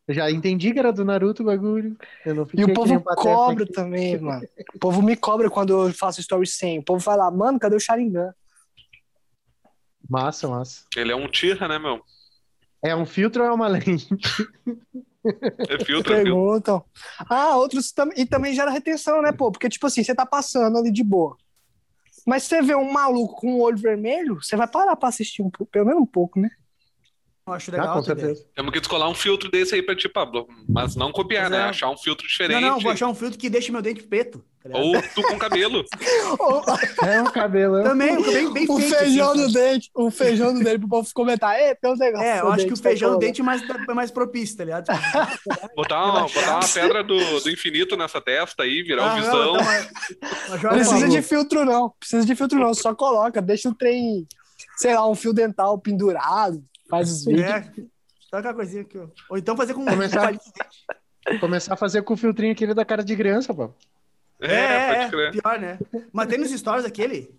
Eu já entendi que era do Naruto o bagulho. Eu não E o povo um cobra também, mano. O povo me cobra quando eu faço story sem. O povo vai lá, mano, cadê o Sharingan? Massa, massa. Ele é um tira, né, meu? É um filtro ou é uma lente? É filtro, é filtro. Perguntam. Ah, outros também. E também gera retenção, né, pô? Porque, tipo assim, você tá passando ali de boa. Mas você vê um maluco com o olho vermelho, você vai parar pra assistir um pouco, pelo menos um pouco, né? Eu acho Ah, legal. com essa ideia. certeza. Temos que descolar um filtro desse aí pra ti, Pablo. Mas não copiar, Mas né? é. Achar um filtro diferente. Não, não, vou achar um filtro que deixe meu dente preto. tá? Ou tu com cabelo. É um cabelão. Também, bem, bem o fake, feijão assim, no dente, o feijão no dente pro povo comentar. É, tem uns negócios. É, eu acho que o tá feijão no colando. dente é mais, é mais propício, tá ligado? Botar uma, botar uma pedra do, do infinito nessa testa aí, virar o Ah, visão. não, Não precisa de filtro, não. Precisa de filtro, não. Só coloca, deixa o trem, sei lá, um fio dental pendurado, faz os vídeos. É, só aquela coisinha aqui, ó. Ou então fazer com Começar-. Começar a fazer com o filtrinho aquele da cara de criança, pô. É, pode crer. pior, né? Mas tem nos stories aquele?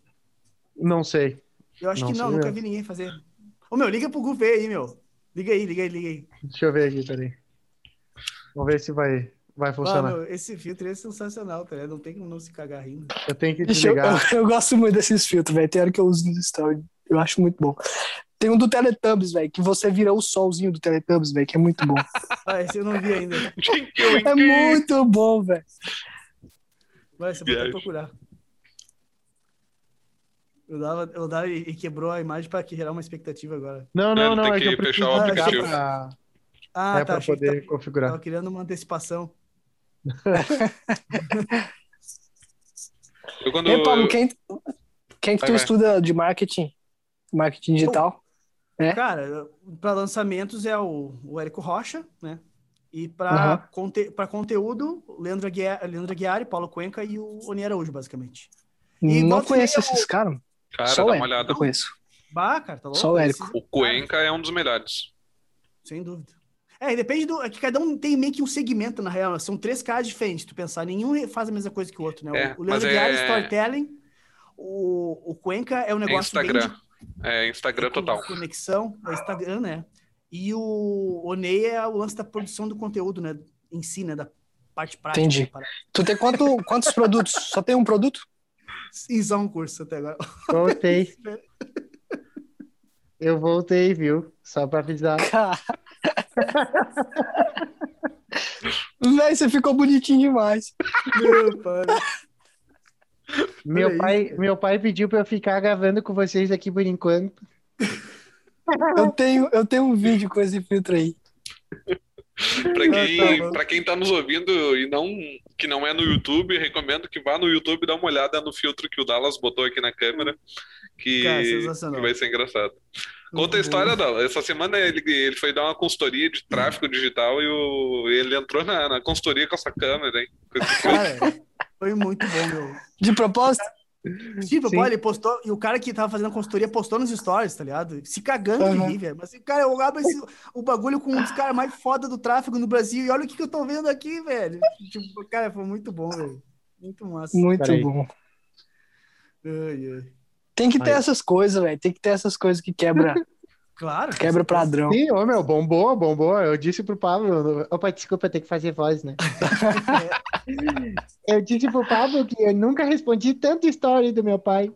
Não sei. Eu acho Não que não, nunca mesmo. vi ninguém fazer. Ô, meu, liga pro Gu ver aí, meu. Liga aí, liga aí, liga aí. Deixa eu ver aqui, peraí. Vamos ver se vai, vai Ah, funcionar. meu, esse filtro é sensacional, tá ligado? Não tem como não se cagar rindo. eu tenho que Deixa eu, desligar. eu, eu gosto muito desses filtros, velho. Tem hora que eu uso nos stories. Eu acho muito bom. Tem um do Teletubbies, velho, que você vira o solzinho do Teletubbies, velho, que é muito bom. Ah, esse eu não vi ainda. é muito bom, velho. Vai, você que procurar. Eu dava, eu dava e e quebrou a imagem pra que gerar uma expectativa agora. Não, não, não. tem É que que eu preciso fechar o aplicativo. pra, Ah, é, tá. que poder tá- configurar. Tava criando uma antecipação. Eu quando. E, Pablo, quem, quem que Vai, tu vai. estuda de marketing? Marketing digital? É? Cara, para lançamentos é o, o Érico Rocha, né? E para Aham. conte, pra conteúdo, o Leandro Aguiar, Leandro Aguiar, Paulo Cuenca e o Oni Araújo, basicamente. E Não conheço esses caras. Cara, Só dá o uma Érico, olhada. eu conheço. Bah, cara, tá louco? Só o Érico. O Cuenca é um dos melhores. Sem dúvida. É, depende do. É que cada um tem meio que um segmento, na real. São três caras diferentes, tu pensar. Nenhum faz a mesma coisa que o outro, né? É, o Leandro Aguiar é é- storytelling. O, o Cuenca é um É negócio bem Instagram. de É Instagram total. Conexão, é Instagram, né? E o Onei é o lance da produção do conteúdo, né? Em si, né? Da parte prática. Entendi. Tu tem quanto, quantos produtos? Só tem um produto? E só um curso até agora. Voltei. Eu voltei, viu? Só pra avisar. Cara, Véi, você ficou bonitinho demais. Meu pai. Meu pai, isso. meu pai pediu pra eu ficar gravando com vocês aqui por enquanto. Eu tenho, eu tenho um vídeo com esse filtro aí. Pra Ah, quem, tá bom. pra quem tá nos ouvindo e não, que não é no YouTube, recomendo que vá no YouTube e dá uma olhada no filtro que o Dallas botou aqui na câmera, que, Cara, que vai ser engraçado. Conta a história, Dallas. Essa semana ele, ele foi dar uma consultoria de tráfego digital e o, ele entrou na, na consultoria com essa câmera, hein? Com esse. Cara, foi muito bom, meu. De propósito? Tipo, Sim. pô, ele postou, e o cara que tava fazendo a consultoria postou nos stories, tá ligado? Se cagando de Aham. rir, velho. Mas, cara, eu abro esse, o bagulho com um dos caras mais foda do tráfego no Brasil e olha o que, que eu tô vendo aqui, velho. Tipo, cara, foi muito bom, velho. Muito massa. Muito Peraí. bom. Ai, ai. Tem que ter Aí. essas coisas, velho. Tem que ter essas coisas que quebra, Claro. quebra certeza. padrão. Sim, ô meu, bombou, bombou. Eu disse pro Pablo. Opa, desculpa, tem que fazer voz, né? Eu disse pro Pablo que eu nunca respondi tanta história do meu pai.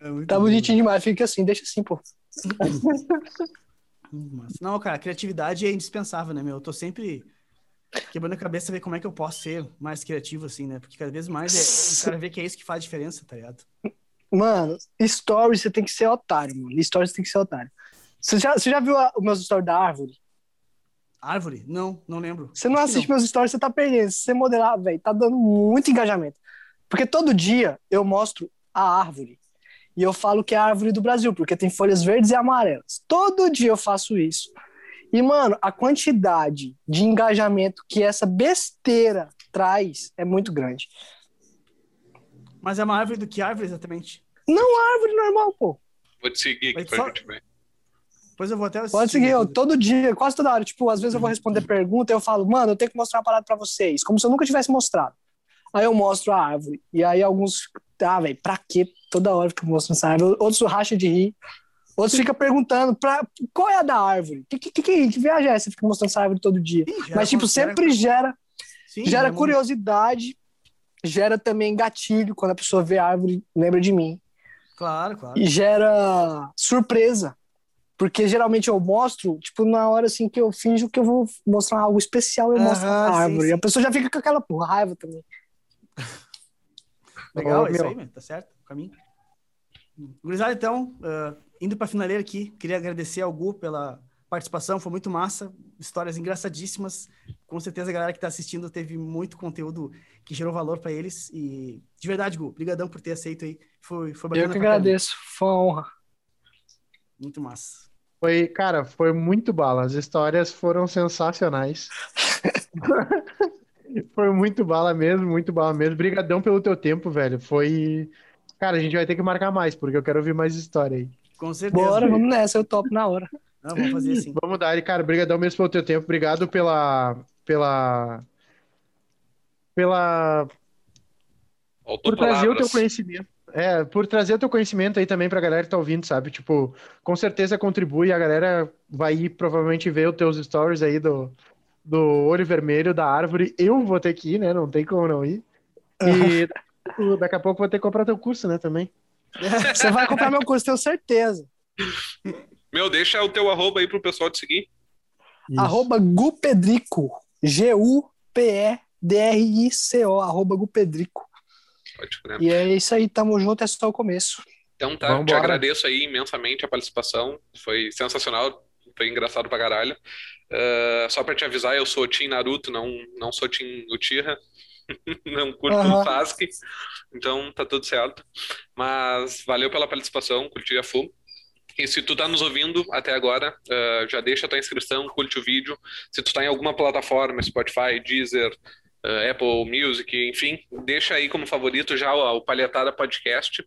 É Tá bonitinho demais. Fica assim, deixa assim, pô. Não, cara, criatividade é indispensável, né, meu? Eu tô sempre quebrando a cabeça ver como é que eu posso ser mais criativo, assim, né? Porque cada vez mais é, o cara vê que é isso que faz diferença, tá ligado? Mano, stories você tem que ser otário, mano. Stories você tem que ser otário. Você já, você já viu a- os meus stories da árvore? Árvore? Não, não lembro. Você não Acho assiste meus stories, você tá perdendo. Se você modelar, velho, tá dando muito engajamento. Porque todo dia eu mostro a árvore. E eu falo que é a árvore do Brasil, porque tem folhas verdes e amarelas. Todo dia eu faço isso. E, mano, a quantidade de engajamento que essa besteira traz é muito grande. Mas é uma árvore do que árvore exatamente? Árvore normal, pô. Vou te seguir aqui Mas pra só- gente ver. Depois eu vou até Pode assistir seguir, eu, todo dia, quase toda hora. Tipo, às vezes eu vou responder pergunta e eu falo, mano, eu tenho que mostrar uma parada pra vocês, como se eu nunca tivesse mostrado. Aí eu mostro a árvore. E aí alguns, ah, velho, pra quê? Toda hora que eu mostro essa árvore. Outros racha de rir. Outros ficam perguntando, pra, qual é a da árvore? Que, que, que, que, que viagem é essa? Você fica mostrando essa árvore todo dia. Sim, Mas, tipo, sempre gera, Sim, gera curiosidade, gera também gatilho quando a pessoa vê a árvore, lembra de mim. Claro, claro. E gera surpresa. Porque geralmente eu mostro, tipo, na hora assim que eu finjo que eu vou mostrar algo especial, eu mostro a sim, árvore. sim. E a pessoa já fica com aquela porra, raiva também. Legal, é isso meu. aí, mano. Tá certo? O caminho. Gurizada, então, ah, indo pra finaleira aqui, queria agradecer ao Gu pela participação, foi muito massa, histórias engraçadíssimas. Com certeza a galera que tá assistindo teve muito conteúdo que gerou valor pra eles. E de verdade, Gu, brigadão por ter aceito aí. Foi, foi bacana Eu que caramba. agradeço, foi uma honra. Muito massa. Foi, cara, foi muito bala. As histórias foram sensacionais. Foi muito bala mesmo, muito bala mesmo. Brigadão pelo teu tempo, velho. Foi. Cara, a gente vai ter que marcar mais, porque eu quero ouvir mais história aí. Com certeza. Bora, vamos nessa, eu topo na hora. Não, vamos fazer assim. Vamos dar, cara. Brigadão mesmo pelo teu tempo. Obrigado pela. Pela. Pela. Faltou Por trazer o teu conhecimento. É, por trazer o teu conhecimento aí também pra galera que tá ouvindo, sabe? Tipo, com certeza contribui. A galera vai ir provavelmente ver os teus stories aí do, do olho vermelho, da árvore. Eu vou ter que ir, né? Não tem como não ir. E daqui a pouco vou ter que comprar teu curso, né? Também. Você vai comprar meu curso, tenho certeza. Meu, deixa o teu arroba aí pro pessoal te seguir. Isso. Arroba Gupedrico. G-U-P-E-D-R-I-C-O. Arroba Gupedrico. Pode crer. E é isso aí, tamo junto, é só o começo. Então tá, te Vambora. agradeço aí imensamente a participação. Foi sensacional, foi engraçado pra caralho. Ah, só pra te avisar, eu sou Team Naruto, não, não sou Team Uchiha. Não curto Aham. o Sasuke. Então tá tudo certo. Mas valeu pela participação, curti a full. E se tu tá nos ouvindo até agora, ah, já deixa a tua inscrição, curte o vídeo. Se tu tá em alguma plataforma, Spotify, Deezer, ah, Apple Music, enfim, deixa aí como favorito já o, o Palhetada Podcast.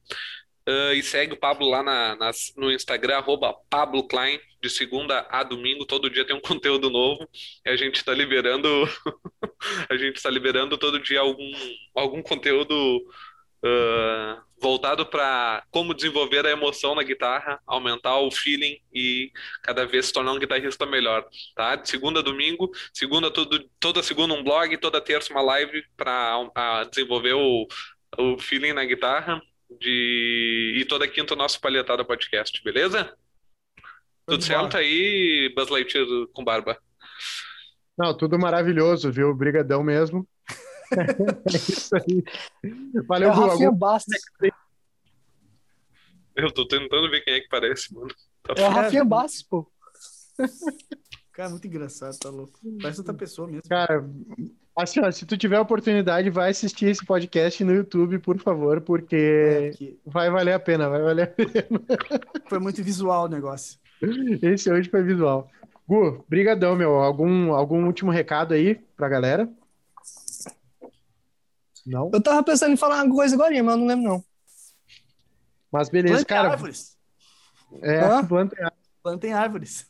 Ah, e segue o Pablo lá na- nas- no Instagram, arroba Pablo Klein, de segunda a domingo, todo dia tem um conteúdo novo. E a gente está liberando, a gente está liberando todo dia algum, algum conteúdo ah, voltado para como desenvolver a emoção na guitarra, aumentar o feeling e cada vez se tornar um guitarrista melhor, tá? De segunda a domingo, segunda todo, toda segunda um blog, toda terça uma live para desenvolver o, o feeling na guitarra de... e toda quinta o nosso Palhetada Podcast, beleza? Tudo certo aí, Buzz Lightyear com barba? Não, tudo maravilhoso, viu? Brigadão mesmo. é isso aí. Valeu, É. Rafinha Algum- Bastos. Eu tô tentando ver quem é que parece, mano. Tá É o Rafinha Bastos, pô. Cara, muito engraçado, tá louco. Parece outra pessoa mesmo. Cara, assim, ó, se tu tiver a oportunidade, vai assistir esse podcast no YouTube, por favor, porque É, que vai valer a pena, vai valer a pena. foi muito visual o negócio. Esse hoje foi visual. Gu, brigadão, meu. Algum, algum último recado aí pra galera? Não? Eu tava pensando em falar uma coisa agora, mas eu não lembro, não. Mas beleza, Plantem cara. árvores. É, Hã? planta- Plantem árvores.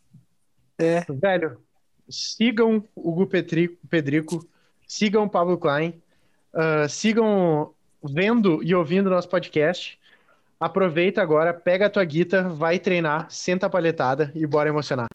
É. velho, sigam o Gu Petri- Pedrico, sigam o Pablo Klein, ah, sigam vendo e ouvindo nosso podcast. Aproveita agora, pega a tua guita, vai treinar, senta a palhetada e bora emocionar.